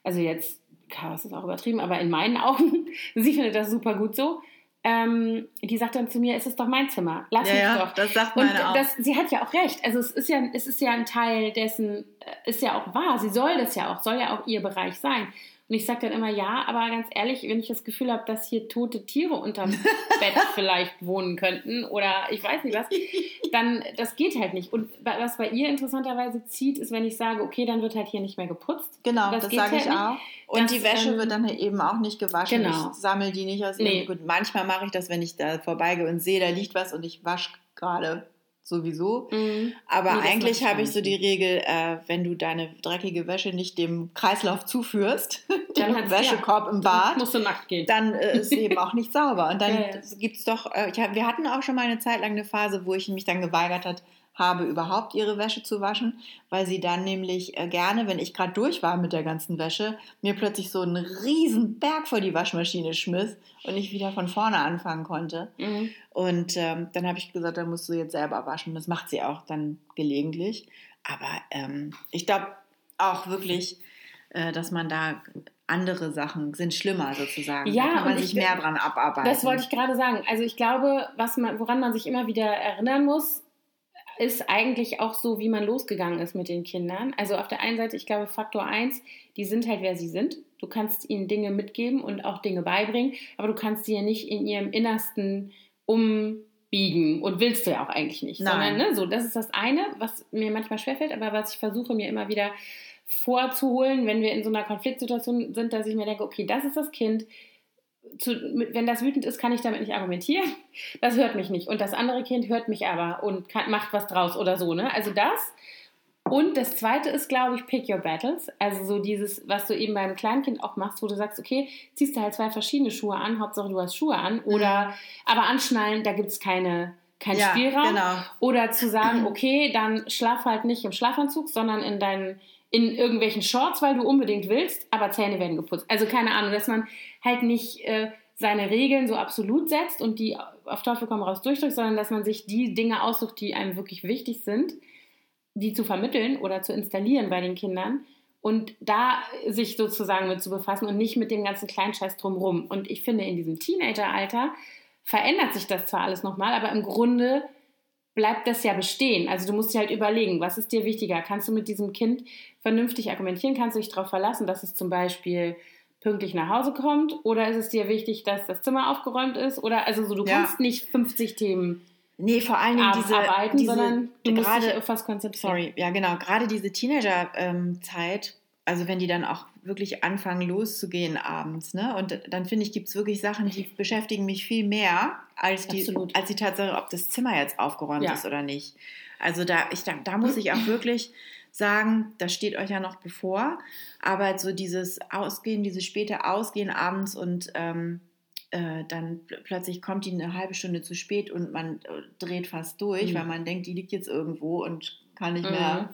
Also jetzt, Chaos ist auch übertrieben, aber in meinen Augen, sie findet das super gut so. Ähm, die sagt dann zu mir, es ist doch mein Zimmer, lass ja, mich ja, doch. das sagt Und meine auch. das, sie hat ja auch recht. Also es ist ja, es ist ja ein Teil dessen, äh, ist ja auch wahr. Sie soll das ja auch, soll ja auch ihr Bereich sein. Und ich sage dann immer ja, aber ganz ehrlich, wenn ich das Gefühl habe, dass hier tote Tiere unterm Bett vielleicht wohnen könnten oder ich weiß nicht was, dann das geht halt nicht. Und was bei ihr interessanterweise zieht, ist, wenn ich sage, okay, dann wird halt hier nicht mehr geputzt. Genau, Das das, sage halt ich nicht. auch. Und Das, die Wäsche ähm, wird dann eben auch nicht gewaschen. Genau. Ich sammle die nicht aus. Nee. Gut, manchmal mache ich das, wenn ich da vorbeigehe und sehe, da liegt was und ich wasche gerade sowieso. Mhm. Aber Nee, eigentlich ich habe ich so die Regel, äh, wenn du deine dreckige Wäsche nicht dem Kreislauf zuführst, Dann dem Wäschekorb im Dann Bad, musst du nackt gehen. dann äh, ist sie eben auch nicht sauber. Und dann Ja, ja. gibt es doch, äh, hab, wir hatten auch schon mal eine Zeit lang eine Phase, wo ich mich dann geweigert hat, habe, überhaupt ihre Wäsche zu waschen, weil sie dann nämlich äh, gerne, wenn ich gerade durch war mit der ganzen Wäsche, mir plötzlich so einen riesen Berg vor die Waschmaschine schmiss und ich wieder von vorne anfangen konnte. Mhm. Und ähm, dann habe ich gesagt, dann musst du jetzt selber waschen. Das macht sie auch dann gelegentlich. Aber ähm, ich glaube auch wirklich, äh, dass man da andere Sachen sind schlimmer sozusagen. Ja, da kann man sich ich- mehr dran abarbeiten. Das wollte ich gerade sagen. Also ich glaube, was man, woran man sich immer wieder erinnern muss, ist eigentlich auch so, wie man losgegangen ist mit den Kindern. Also auf der einen Seite, ich glaube, Faktor 1, die sind halt, wer sie sind. Du kannst ihnen Dinge mitgeben und auch Dinge beibringen, aber du kannst sie ja nicht in ihrem Innersten umbiegen und willst du ja auch eigentlich nicht. Nein. Sondern, ne, so, das ist das eine, was mir manchmal schwerfällt, aber was ich versuche mir immer wieder vorzuholen, wenn wir in so einer Konfliktsituation sind, dass ich mir denke, okay, das ist das Kind, zu, wenn das wütend ist, kann ich damit nicht argumentieren. Das hört mich nicht. Und das andere Kind hört mich aber und kann, macht was draus oder so. Ne? Also das. Und das zweite ist, glaube ich, pick your battles. Also so dieses, was du eben beim Kleinkind auch machst, wo du sagst, okay, ziehst du halt zwei verschiedene Schuhe an, Hauptsache du hast Schuhe an. Oder aber anschnallen, da gibt es keine, keinen Mhm. ja, Spielraum. Genau. Oder zu sagen, okay, dann schlaf halt nicht im Schlafanzug, sondern in deinen in irgendwelchen Shorts, weil du unbedingt willst, aber Zähne werden geputzt. Also keine Ahnung, dass man halt nicht äh, seine Regeln so absolut setzt und die auf Teufel komm raus durchdrückt, sondern dass man sich die Dinge aussucht, die einem wirklich wichtig sind, die zu vermitteln oder zu installieren bei den Kindern und da sich sozusagen mit zu befassen und nicht mit dem ganzen Kleinscheiß drumrum. Und ich finde, in diesem Teenageralter verändert sich das zwar alles nochmal, aber im Grunde bleibt das ja bestehen. Also du musst dir halt überlegen, was ist dir wichtiger? Kannst du mit diesem Kind vernünftig argumentieren? Kannst du dich darauf verlassen, dass es zum Beispiel pünktlich nach Hause kommt? Oder ist es dir wichtig, dass das Zimmer aufgeräumt ist? Oder also so, du Ja. kannst nicht 50 Themen Nee, vor allen Dingen diese, abarbeiten, diese sondern du musst dich gerade, auf was konzentrieren. sorry, ja genau, gerade diese Teenager-Zeit, also wenn die dann auch wirklich anfangen loszugehen abends, ne? Und dann finde ich, gibt es wirklich Sachen, die beschäftigen mich viel mehr als die, Absolut. als die Tatsache, ob das Zimmer jetzt aufgeräumt Ja. ist oder nicht. Also da, ich, da, da muss ich auch wirklich sagen, das steht euch ja noch bevor, aber so dieses Ausgehen, dieses späte Ausgehen abends und ähm, äh, dann pl plötzlich kommt die eine halbe Stunde zu spät und man äh, dreht fast durch, Mhm. weil man denkt, die liegt jetzt irgendwo und kann nicht Mhm. mehr.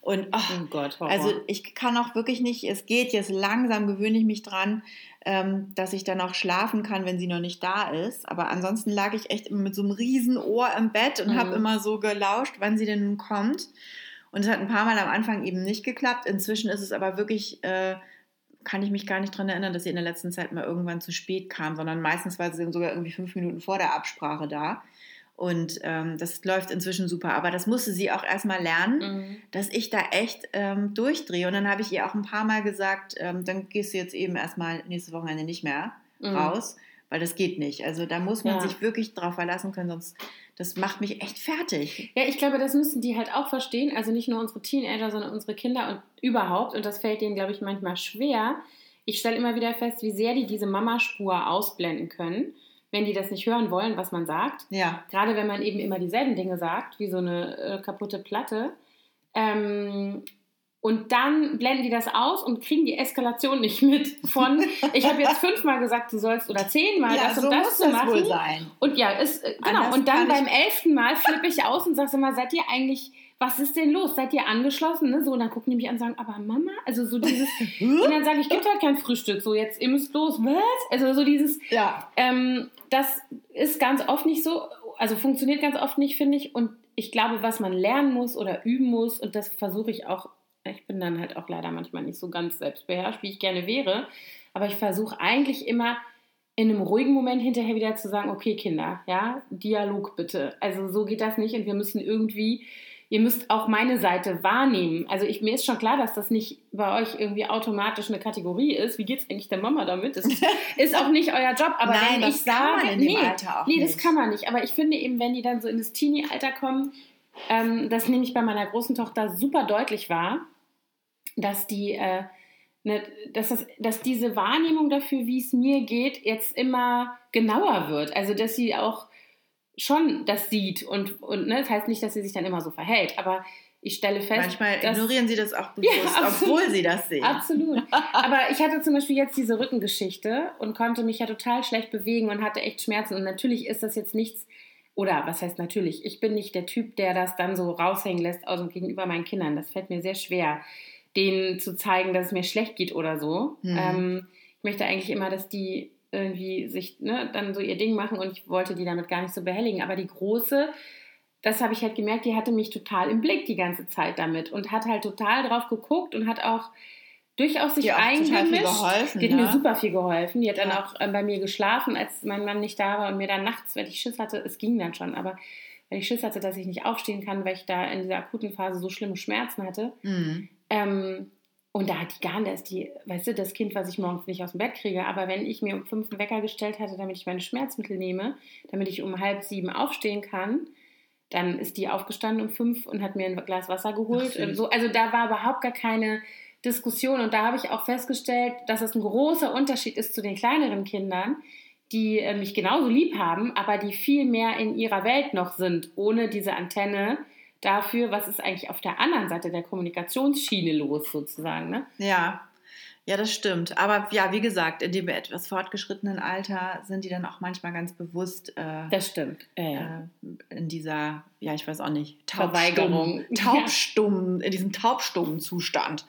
Und oh, oh Gott, Horror. also ich kann auch wirklich nicht, es geht jetzt langsam, gewöhne ich mich dran, ähm, dass ich dann auch schlafen kann, wenn sie noch nicht da ist. Aber ansonsten lag ich echt immer mit so einem riesen Ohr im Bett und mhm. habe immer so gelauscht, wann sie denn nun kommt. Und es hat ein paar Mal am Anfang eben nicht geklappt. Inzwischen ist es aber wirklich, äh, kann ich mich gar nicht daran erinnern, dass sie in der letzten Zeit mal irgendwann zu spät kam, sondern meistens war sie sogar irgendwie fünf Minuten vor der Absprache da. Und ähm, das läuft inzwischen super. Aber das musste sie auch erstmal lernen, mhm. dass ich da echt ähm, durchdrehe. Und dann habe ich ihr auch ein paar Mal gesagt, ähm, dann gehst du jetzt eben erstmal nächste Wochenende nicht mehr mhm. raus, weil das geht nicht. Also da muss man ja. sich wirklich drauf verlassen können, sonst das macht mich echt fertig. Ja, ich glaube, das müssen die halt auch verstehen. Also nicht nur unsere Teenager, sondern unsere Kinder und überhaupt. Und das fällt denen, glaube ich, manchmal schwer. Ich stelle immer wieder fest, wie sehr die diese Mamaspur ausblenden können wenn die das nicht hören wollen, was man sagt. Ja. Gerade wenn man eben immer dieselben Dinge sagt, wie so eine äh, kaputte Platte. Ähm, und dann blenden die das aus und kriegen die Eskalation nicht mit von, ich habe jetzt fünfmal gesagt, du sollst oder zehnmal ja, das so und das zu machen. Wohl sein. Und ja, ist, äh, genau. Anders und dann beim elften Mal flippe ich aus und sage immer, seid ihr eigentlich was ist denn los? Seid ihr angeschlossen? Ne? So, und dann gucken die mich an und sagen, aber Mama, also so dieses, und dann sage ich, gibt halt kein Frühstück, so jetzt, ihr müsst los, was? Also so dieses, ja. ähm, das ist ganz oft nicht so, also funktioniert ganz oft nicht, finde ich. Und ich glaube, was man lernen muss oder üben muss, und das versuche ich auch, ich bin dann halt auch leider manchmal nicht so ganz selbstbeherrscht, wie ich gerne wäre, aber ich versuche eigentlich immer, in einem ruhigen Moment hinterher wieder zu sagen, okay, Kinder, ja, Dialog bitte. Also so geht das nicht und wir müssen irgendwie ihr müsst auch meine Seite wahrnehmen. Also ich, mir ist schon klar, dass das nicht bei euch irgendwie automatisch eine Kategorie ist. Wie geht es eigentlich der Mama damit? Das ist auch nicht euer Job. Aber Nein, wenn ich sage, nee, nee, das kann man nicht. Aber ich finde eben, wenn die dann so in das Teenie-Alter kommen, ähm, das nehme ich bei meiner großen Tochter super deutlich wahr, dass die äh, ne, dass, das, dass diese Wahrnehmung dafür, wie es mir geht, jetzt immer genauer wird. Also dass sie auch schon das sieht und, und ne, das heißt nicht, dass sie sich dann immer so verhält, aber ich stelle fest. Manchmal dass, ignorieren sie das auch bewusst, ja, obwohl sie das sehen. Absolut. Aber ich hatte zum Beispiel jetzt diese Rückengeschichte und konnte mich ja total schlecht bewegen und hatte echt Schmerzen. Und natürlich ist das jetzt nichts, oder was heißt natürlich, ich bin nicht der Typ, der das dann so raushängen lässt aus und gegenüber meinen Kindern. Das fällt mir sehr schwer, denen zu zeigen, dass es mir schlecht geht oder so. Mhm. Ähm, ich möchte eigentlich immer, dass die irgendwie sich ne, dann so ihr Ding machen und ich wollte die damit gar nicht so behelligen. Aber die große, das habe ich halt gemerkt, die hatte mich total im Blick die ganze Zeit damit und hat halt total drauf geguckt und hat auch durchaus sich eingemischt. Geholfen, die hat ne? mir super viel geholfen. Die hat ja. dann auch äh, bei mir geschlafen, als mein Mann nicht da war und mir dann nachts, wenn ich Schiss hatte, es ging dann schon, aber wenn ich Schiss hatte, dass ich nicht aufstehen kann, weil ich da in dieser akuten Phase so schlimme Schmerzen hatte, mhm. Ähm, und da hat die gar nicht, die, weißt du, das Kind, was ich morgens nicht aus dem Bett kriege, aber wenn ich mir um fünf einen Wecker gestellt hatte, damit ich meine Schmerzmittel nehme, damit ich um halb sieben aufstehen kann, dann ist die aufgestanden um fünf und hat mir ein Glas Wasser geholt. Ach, und so. Also da war überhaupt gar keine Diskussion. Und da habe ich auch festgestellt, dass es ein großer Unterschied ist zu den kleineren Kindern, die äh, mich genauso lieb haben, aber die viel mehr in ihrer Welt noch sind, ohne diese Antenne dafür, was ist eigentlich auf der anderen Seite der Kommunikationsschiene los, sozusagen. Ne? Ja. Ja, das stimmt. Aber ja, wie gesagt, in dem etwas fortgeschrittenen Alter sind die dann auch manchmal ganz bewusst. Äh, das stimmt. Äh, in dieser, ja, ich weiß auch nicht, Taubstumm, taubstumm, in diesem taubstummen Zustand.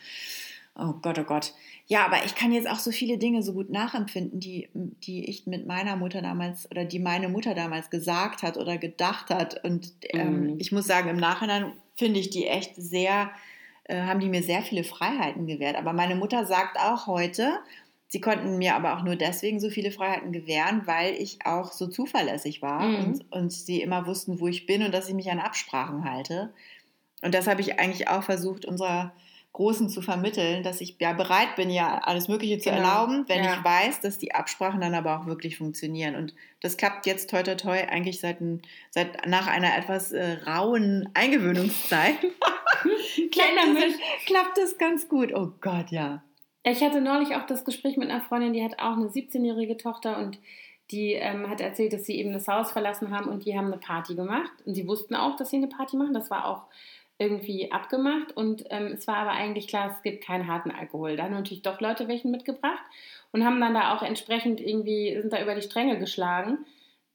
Oh Gott, oh Gott. Ja, aber ich kann jetzt auch so viele Dinge so gut nachempfinden, die, die ich mit meiner Mutter damals oder die meine Mutter damals gesagt hat oder gedacht hat. Und ähm, mhm. ich muss sagen, im Nachhinein finde ich die echt sehr, äh, haben die mir sehr viele Freiheiten gewährt. Aber meine Mutter sagt auch heute, sie konnten mir aber auch nur deswegen so viele Freiheiten gewähren, weil ich auch so zuverlässig war mhm. und, und sie immer wussten, wo ich bin und dass ich mich an Absprachen halte. Und das habe ich eigentlich auch versucht, unserer Großen zu vermitteln, dass ich ja bereit bin, ja alles Mögliche zu genau. erlauben, wenn ja. ich weiß, dass die Absprachen dann aber auch wirklich funktionieren. Und das klappt jetzt toi toi toi eigentlich seit, ein, seit nach einer etwas äh, rauen Eingewöhnungszeit. klappt, das, klappt das ganz gut. Oh Gott, ja. Ich hatte neulich auch das Gespräch mit einer Freundin, die hat auch eine 17-jährige Tochter und die ähm, hat erzählt, dass sie eben das Haus verlassen haben und die haben eine Party gemacht. Und sie wussten auch, dass sie eine Party machen. Das war auch irgendwie abgemacht und ähm, es war aber eigentlich klar, es gibt keinen harten Alkohol. Da haben natürlich doch Leute welchen mitgebracht und haben dann da auch entsprechend irgendwie, sind da über die Stränge geschlagen.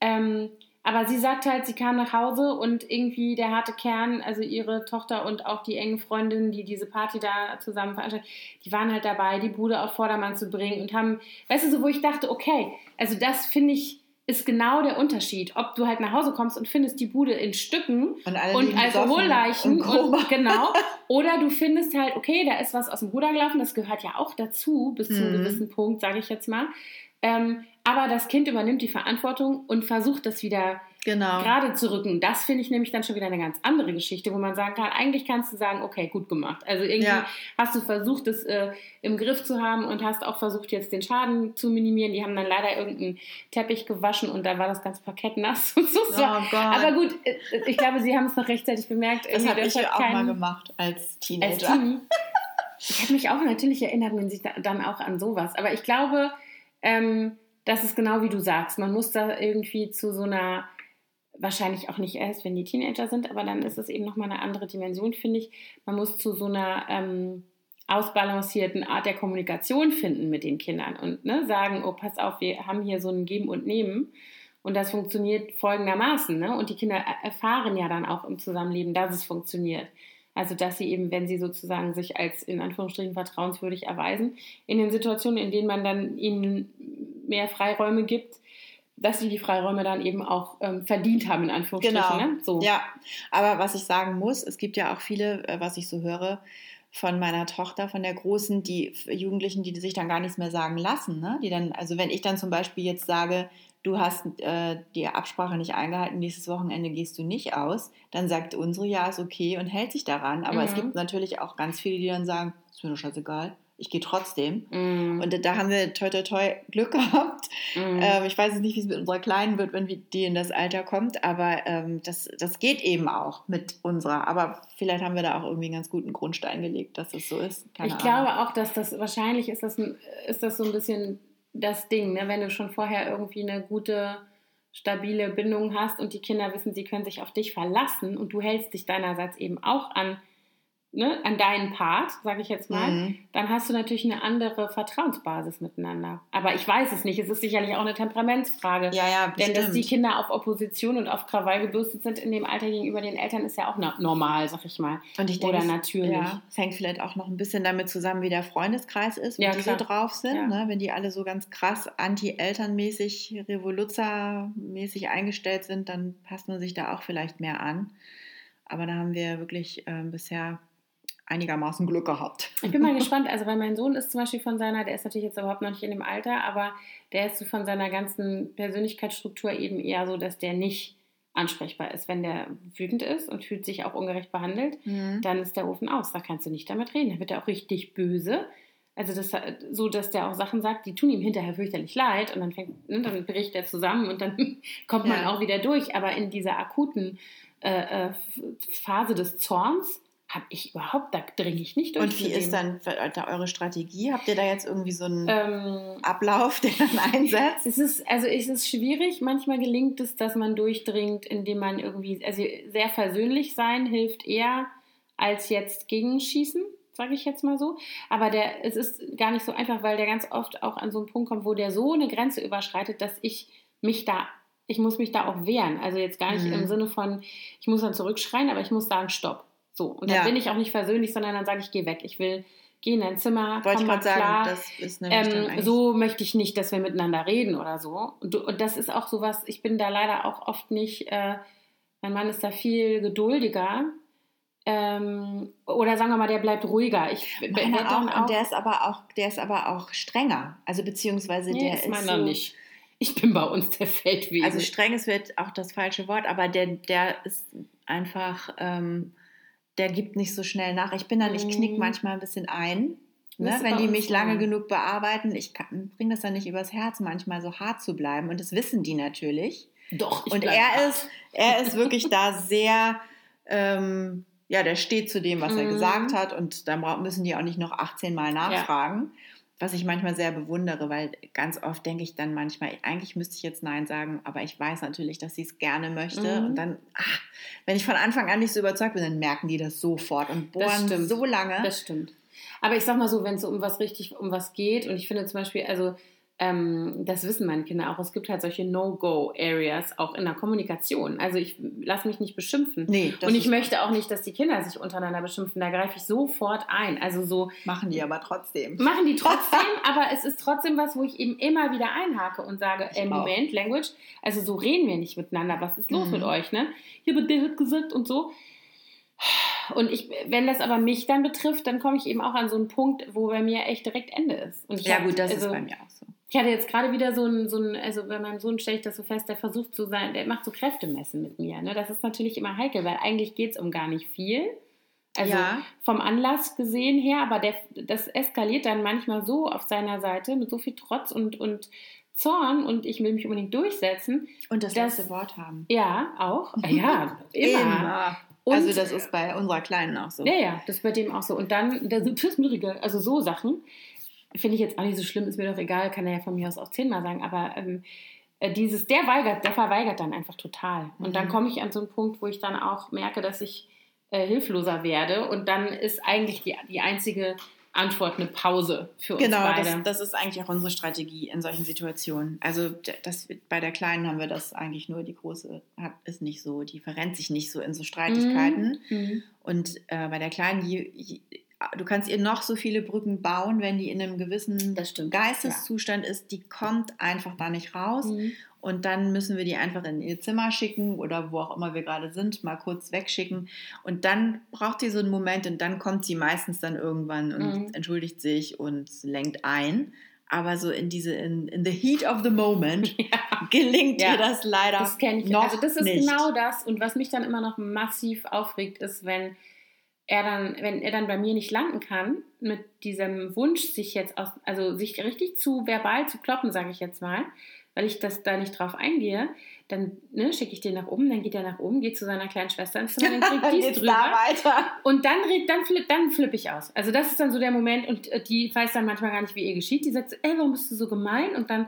Ähm, aber sie sagt halt, sie kam nach Hause und irgendwie der harte Kern, also ihre Tochter und auch die engen Freundinnen, die diese Party da zusammen veranstaltet, die waren halt dabei, die Bude auf Vordermann zu bringen und haben, weißt du, so wo ich dachte, okay, also das finde ich ist genau der Unterschied, ob du halt nach Hause kommst und findest die Bude in Stücken und, und Alkoholleichen und, und, genau, oder du findest halt, okay, da ist was aus dem Ruder gelaufen, das gehört ja auch dazu bis zu einem mhm. gewissen Punkt, sage ich jetzt mal. Ähm, aber das Kind übernimmt die Verantwortung und versucht das wieder genau. gerade zu rücken. Das finde ich nämlich dann schon wieder eine ganz andere Geschichte, wo man sagen kann, eigentlich kannst du sagen, okay, gut gemacht. Also irgendwie ja. hast du versucht, das äh, im Griff zu haben und hast auch versucht, jetzt den Schaden zu minimieren. Die haben dann leider irgendeinen Teppich gewaschen und da war das ganze Parkett nass und so. Oh Aber gut, äh, ich glaube, sie haben es noch rechtzeitig bemerkt. Das habe ich auch mal gemacht als Teenager. Als Teenie. Ich habe mich auch natürlich erinnert, man sich dann auch an sowas. Aber ich glaube, ähm, das ist genau wie du sagst. Man muss da irgendwie zu so einer, wahrscheinlich auch nicht erst, wenn die Teenager sind, aber dann ist es eben nochmal eine andere Dimension, finde ich. Man muss zu so einer ähm, ausbalancierten Art der Kommunikation finden mit den Kindern und ne, sagen, oh, pass auf, wir haben hier so ein Geben und Nehmen. Und das funktioniert folgendermaßen. Ne? Und die Kinder erfahren ja dann auch im Zusammenleben, dass es funktioniert. Also dass sie eben, wenn sie sozusagen sich als in Anführungsstrichen vertrauenswürdig erweisen, in den Situationen, in denen man dann ihnen mehr Freiräume gibt, dass sie die Freiräume dann eben auch ähm, verdient haben, in Anführungsstrichen. Genau. Ne? So. Ja, aber was ich sagen muss, es gibt ja auch viele, äh, was ich so höre, von meiner Tochter, von der Großen, die Jugendlichen, die sich dann gar nichts mehr sagen lassen. Ne? Die dann, also wenn ich dann zum Beispiel jetzt sage, du hast äh, die Absprache nicht eingehalten, nächstes Wochenende gehst du nicht aus, dann sagt unsere ja, ist okay und hält sich daran. Aber mhm. es gibt natürlich auch ganz viele, die dann sagen, ist mir doch scheißegal, ich gehe trotzdem. Mm. Und da haben wir toi toi toi Glück gehabt. Mm. Ähm, ich weiß jetzt nicht, wie es mit unserer Kleinen wird, wenn die in das Alter kommt, aber ähm, das, das geht eben auch mit unserer. Aber vielleicht haben wir da auch irgendwie einen ganz guten Grundstein gelegt, dass es so ist. Keine ich Ahnung. glaube auch, dass das wahrscheinlich ist das, ist das so ein bisschen das Ding, ne? wenn du schon vorher irgendwie eine gute, stabile Bindung hast und die Kinder wissen, sie können sich auf dich verlassen und du hältst dich deinerseits eben auch an ne, an deinen Part, sage ich jetzt mal, mhm. dann hast du natürlich eine andere Vertrauensbasis miteinander. Aber ich weiß es nicht. Es ist sicherlich auch eine Temperamentsfrage. Ja, ja, bestimmt. Denn dass die Kinder auf Opposition und auf Krawall gebürstet sind in dem Alter gegenüber den Eltern, ist ja auch normal, sag ich mal. Und ich denke, Oder natürlich. Ja, es hängt vielleicht auch noch ein bisschen damit zusammen, wie der Freundeskreis ist, wie ja, die klar. so drauf sind. Ja. Ne? Wenn die alle so ganz krass anti-elternmäßig, Revoluzzer-mäßig eingestellt sind, dann passt man sich da auch vielleicht mehr an. Aber da haben wir wirklich äh, bisher einigermaßen Glück gehabt. Ich bin mal gespannt, also weil mein Sohn ist zum Beispiel von seiner, der ist natürlich jetzt überhaupt noch nicht in dem Alter, aber der ist so von seiner ganzen Persönlichkeitsstruktur eben eher so, dass der nicht ansprechbar ist. Wenn der wütend ist und fühlt sich auch ungerecht behandelt, mhm. dann ist der Ofen aus. Da kannst du nicht damit reden. Da wird er auch richtig böse. Also das, so, dass der auch Sachen sagt, die tun ihm hinterher fürchterlich leid und dann fängt, ne, dann bricht er zusammen und dann kommt man ja. auch wieder durch. Aber in dieser akuten äh, äh Phase des Zorns habe ich überhaupt, da dringe ich nicht durch. Und wie ist dann eure Strategie? Habt ihr da jetzt irgendwie so einen ähm, Ablauf, den dann einsetzt? Es ist, also es ist schwierig. Manchmal gelingt es, dass man durchdringt, indem man irgendwie, also sehr versöhnlich sein hilft eher als jetzt gegenschießen, sage ich jetzt mal so. Aber der, es ist gar nicht so einfach, weil der ganz oft auch an so einen Punkt kommt, wo der so eine Grenze überschreitet, dass ich mich da ich muss mich da auch wehren. Also jetzt gar nicht mhm. im Sinne von, ich muss dann zurückschreien, aber ich muss sagen, stopp. So, und dann ja. bin ich auch nicht versöhnlich, sondern dann sage ich, geh weg. Ich will, geh in dein Zimmer, Wollte komm mal klar. Sagen, das ist ähm, so möchte ich nicht, dass wir miteinander reden oder so. Und, und, das ist auch so was, ich bin da leider auch oft nicht, äh, mein Mann ist da viel geduldiger. Ähm, oder sagen wir mal, der bleibt ruhiger. Ich Meiner auch, auch, und der ist aber auch, der ist aber auch strenger. Also beziehungsweise nee, der ist, ist meiner so, nicht. Ich bin bei uns der Feldwesen. Also streng ist wird auch das falsche Wort, aber der, der ist einfach ähm, der gibt nicht so schnell nach. Ich bin dann, ich knick mhm. manchmal ein bisschen ein. Ne, wenn die mich lange sein. genug bearbeiten, ich bringe das dann nicht übers Herz, manchmal so hart zu bleiben. Und das wissen die natürlich. Doch. Und er hart. ist, er ist wirklich da sehr, ähm, ja, der steht zu dem, was mhm. er gesagt hat. Und dann müssen die auch nicht noch 18 Mal nachfragen. Ja was ich manchmal sehr bewundere, weil ganz oft denke ich dann manchmal, eigentlich müsste ich jetzt Nein sagen, aber ich weiß natürlich, dass sie es gerne möchte. Mhm. Und dann, ach, wenn ich von Anfang an nicht so überzeugt bin, dann merken die das sofort und bohren so lange. Das stimmt. Aber ich sag mal so, wenn es um was richtig, um was geht, und ich finde zum Beispiel, also ähm, das wissen meine Kinder auch, es gibt halt solche No-Go-Areas auch in der Kommunikation. Also ich lasse mich nicht beschimpfen. Nee, das Und ich möchte auch nicht, dass die Kinder sich untereinander beschimpfen. Da greife ich sofort ein. Also so Machen die aber trotzdem. machen die trotzdem, aber es ist trotzdem was, wo ich eben immer wieder einhake und sage, Ich äh. Moment, Language, also so reden wir nicht miteinander. Was ist los Mhm. mit euch, ne? Ja, aber der hat gesagt und so. Und ich, wenn das aber mich dann betrifft, dann komme ich eben auch an so einen Punkt, wo bei mir echt direkt Ende ist. Ja hab- gut, das also, ist bei mir auch so. Ich hatte jetzt gerade wieder so ein, so ein, also bei meinem Sohn stelle ich das so fest, der versucht zu sein, der macht so Kräftemessen mit mir. Ne? Das ist natürlich immer heikel, weil eigentlich geht es um gar nicht viel. Also Ja. vom Anlass gesehen her, aber der, das eskaliert dann manchmal so auf seiner Seite mit so viel Trotz und, und Zorn und ich will mich unbedingt durchsetzen. Und das, Das- letzte Wort haben. Ja, auch. Ja, immer. Und, also das ist bei unserer Kleinen auch so. Ja, ja, das ist bei dem auch so. Und dann, der so, tschüss. Also so Sachen finde ich jetzt auch nicht so schlimm, ist mir doch egal, kann er ja von mir aus auch zehnmal sagen, aber ähm, äh, dieses, der weigert, der verweigert dann einfach total. Und dann Mhm. komme ich an so einen Punkt, wo ich dann auch merke, dass ich äh, hilfloser werde und dann ist eigentlich die, die einzige Antwort eine Pause für uns Genau, das, beide. das ist eigentlich auch unsere Strategie in solchen Situationen. Also das, bei der Kleinen haben wir das eigentlich nur, die Große hat, ist nicht so, die verrennt sich nicht so in so Streitigkeiten. Mhm. Und äh, bei der Kleinen, je, je, du kannst ihr noch so viele Brücken bauen, wenn die in einem gewissen Geisteszustand ist, die kommt einfach da nicht raus. Mhm. Und dann müssen wir die einfach in ihr Zimmer schicken oder wo auch immer wir gerade sind, mal kurz wegschicken. Und dann braucht sie so einen Moment und dann kommt sie meistens dann irgendwann und Mhm. entschuldigt sich und lenkt ein. Aber so in diese, in, in the heat of the moment gelingt Ja. ihr das leider Das kenne ich. noch also das ist nicht. genau das. Und was mich dann immer noch massiv aufregt, ist, wenn er dann, wenn er dann bei mir nicht landen kann, mit diesem Wunsch, sich jetzt aus, also sich richtig zu verbal zu kloppen, sage ich jetzt mal, weil ich das da nicht drauf eingehe, dann ne, schicke ich den nach oben, dann geht er nach oben, geht zu seiner kleinen Schwester ins Zimmer, dann kriegt die es drüber. da weiter? Und dann, dann, flipp, dann flippe ich aus. Also das ist dann so der Moment und äh, die weiß dann manchmal gar nicht, wie ihr geschieht. Die sagt so, ey, warum bist du so gemein? Und dann,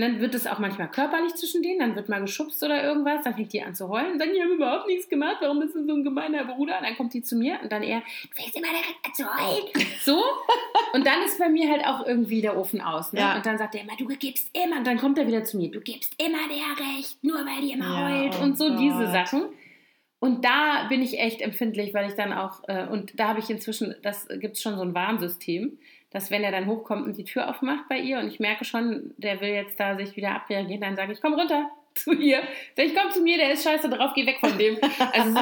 dann wird es auch manchmal körperlich zwischen denen, dann wird mal geschubst oder irgendwas, dann fängt die an zu heulen und dann, die haben überhaupt nichts gemacht, warum bist du so ein gemeiner Bruder? Und dann kommt die zu mir und dann er, du fängst immer direkt an zu heulen. So. Und dann ist bei mir halt auch irgendwie der Ofen aus. Ne? Ja. Und dann sagt er immer, du gibst immer, und dann kommt er wieder zu mir, du gibst immer der Recht, nur weil die immer Ja, heult oh und so diese Gott. Sachen. Und da bin ich echt empfindlich, weil ich dann auch, äh, und da habe ich inzwischen, das gibt es schon so ein Warnsystem, dass wenn er dann hochkommt und die Tür aufmacht bei ihr und ich merke schon, der will jetzt da sich wieder abreagieren, dann sage ich, komm runter zu ihr. Ich, komm zu mir, der ist scheiße drauf, geh weg von dem. Also,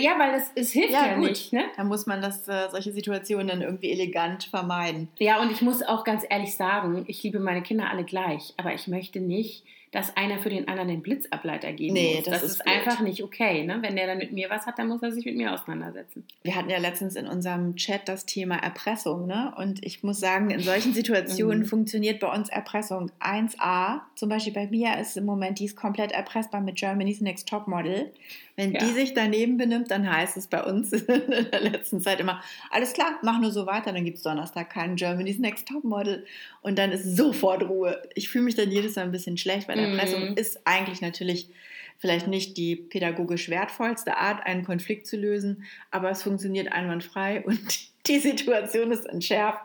ja, weil das, es hilft ja, Ja, gut. nicht. Ne? Da muss man das, äh, solche Situationen dann irgendwie elegant vermeiden. Ja, und ich muss auch ganz ehrlich sagen, ich liebe meine Kinder alle gleich, aber ich möchte nicht, dass einer für den anderen den Blitzableiter geben Nee, muss. das Das, ist ist, einfach nicht okay. Ne? Wenn der dann mit mir was hat, dann muss er sich mit mir auseinandersetzen. Wir hatten ja letztens in unserem Chat das Thema Erpressung, ne? Und ich muss sagen, in solchen Situationen Mhm. funktioniert bei uns Erpressung 1a. Zum Beispiel bei Mia ist im Moment, die ist komplett erpressbar mit Germany's Next Top Model. Wenn Ja. die sich daneben benimmt, dann heißt es bei uns in der letzten Zeit immer, alles klar, mach nur so weiter, dann gibt es Donnerstag keinen Germany's Next Top Model. Und dann ist sofort Ruhe. Ich fühle mich dann jedes Mal ein bisschen schlecht, weil Mhm. Erpressung ist eigentlich natürlich vielleicht nicht die pädagogisch wertvollste Art, einen Konflikt zu lösen, aber es funktioniert einwandfrei und die Situation ist entschärft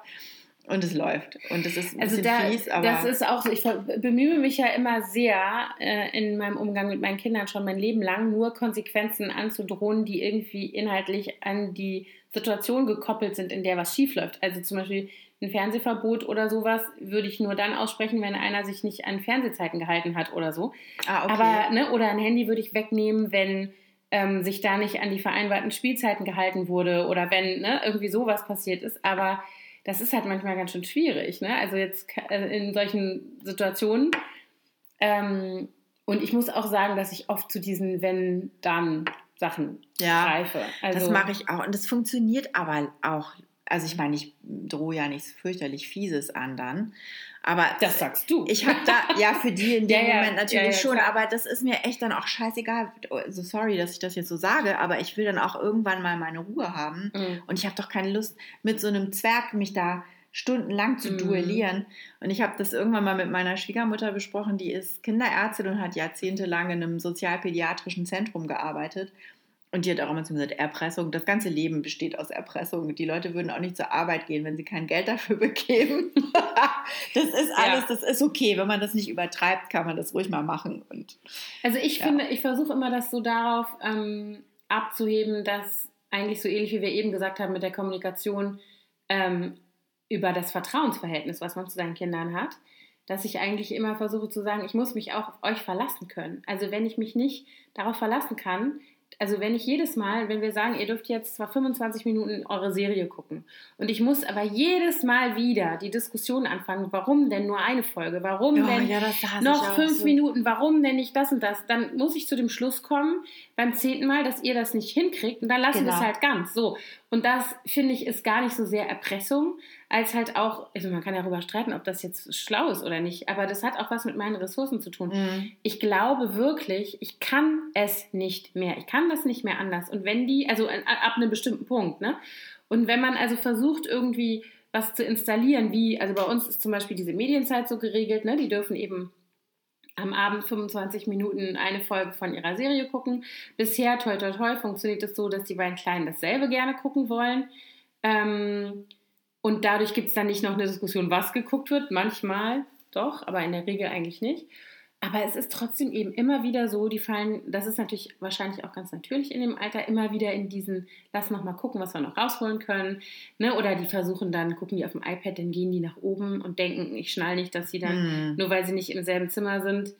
und es läuft. Und es ist ein Also da, fies, aber das ist auch so, ich bemühe mich ja immer sehr äh, in meinem Umgang mit meinen Kindern schon mein Leben lang, nur Konsequenzen anzudrohen, die irgendwie inhaltlich an die Situation gekoppelt sind, in der was schiefläuft. Also zum Beispiel ein Fernsehverbot oder sowas würde ich nur dann aussprechen, wenn einer sich nicht an Fernsehzeiten gehalten hat oder so. ah, okay. Aber, ne, oder ein Handy würde ich wegnehmen, wenn ähm, sich da nicht an die vereinbarten Spielzeiten gehalten wurde oder wenn ne, irgendwie sowas passiert ist. Aber das ist halt manchmal ganz schön schwierig. Ne? Also jetzt äh, in solchen Situationen. Ähm, und ich muss auch sagen, dass ich oft zu diesen Wenn-Dann-Sachen ja, greife. Also, das mache ich auch. Und das funktioniert aber auch. Also ich meine, ich drohe ja nichts fürchterlich Fieses an dann. Aber Das sagst du. Ich habe da, ja, für die in dem Ja, Moment natürlich ja, ja, schon, aber das ist mir echt dann auch scheißegal. Also sorry, dass ich das jetzt so sage, aber ich will dann auch irgendwann mal meine Ruhe haben. Mhm. Und ich habe doch keine Lust, mit so einem Zwerg mich da stundenlang zu Mhm. duellieren. Und ich habe das irgendwann mal mit meiner Schwiegermutter besprochen, die ist Kinderärztin und hat jahrzehntelang in einem sozialpädiatrischen Zentrum gearbeitet. Und die hat auch immer zu mir gesagt, Erpressung, das ganze Leben besteht aus Erpressung. Die Leute würden auch nicht zur Arbeit gehen, wenn sie kein Geld dafür bekämen. das ist alles, ja. das ist okay. Wenn man das nicht übertreibt, kann man das ruhig mal machen. Und, also ich ja. finde, ich versuche immer das so darauf ähm, abzuheben, dass eigentlich so ähnlich wie wir eben gesagt haben mit der Kommunikation ähm, über das Vertrauensverhältnis, was man zu seinen Kindern hat, dass ich eigentlich immer versuche zu sagen, ich muss mich auch auf euch verlassen können. Also wenn ich mich nicht darauf verlassen kann, also wenn ich jedes Mal, wenn wir sagen, ihr dürft jetzt zwar 25 Minuten eure Serie gucken und ich muss aber jedes Mal wieder die Diskussion anfangen, warum denn nur eine Folge, warum oh, denn ja, noch fünf so. Minuten, warum denn nicht das und das, dann muss ich zu dem Schluss kommen beim zehnten Mal, dass ihr das nicht hinkriegt und dann lassen genau. wir es halt ganz so. Und das finde ich ist gar nicht so sehr Erpressung, als halt auch, also man kann ja darüber streiten, ob das jetzt schlau ist oder nicht, aber das hat auch was mit meinen Ressourcen zu tun. Mhm. Ich glaube wirklich, ich kann es nicht mehr. Ich kann das nicht mehr anders. Und wenn die, also ab einem bestimmten Punkt, ne? Und wenn man also versucht, irgendwie was zu installieren, wie, also bei uns ist zum Beispiel diese Medienzeit so geregelt, ne? Die dürfen eben am Abend 25 Minuten eine Folge von ihrer Serie gucken. Bisher, toi toi toi, funktioniert es das so, dass die beiden Kleinen dasselbe gerne gucken wollen. Ähm, und dadurch gibt es dann nicht noch eine Diskussion, was geguckt wird. Manchmal doch, aber in der Regel eigentlich nicht. Aber es ist trotzdem eben immer wieder so, die fallen, das ist natürlich wahrscheinlich auch ganz natürlich in dem Alter, immer wieder in diesen, lass noch mal gucken, was wir noch rausholen können. Ne? Oder die versuchen dann, gucken die auf dem iPad, dann gehen die nach oben und denken, ich schnall nicht, dass sie dann, mm. nur weil sie nicht im selben Zimmer sind,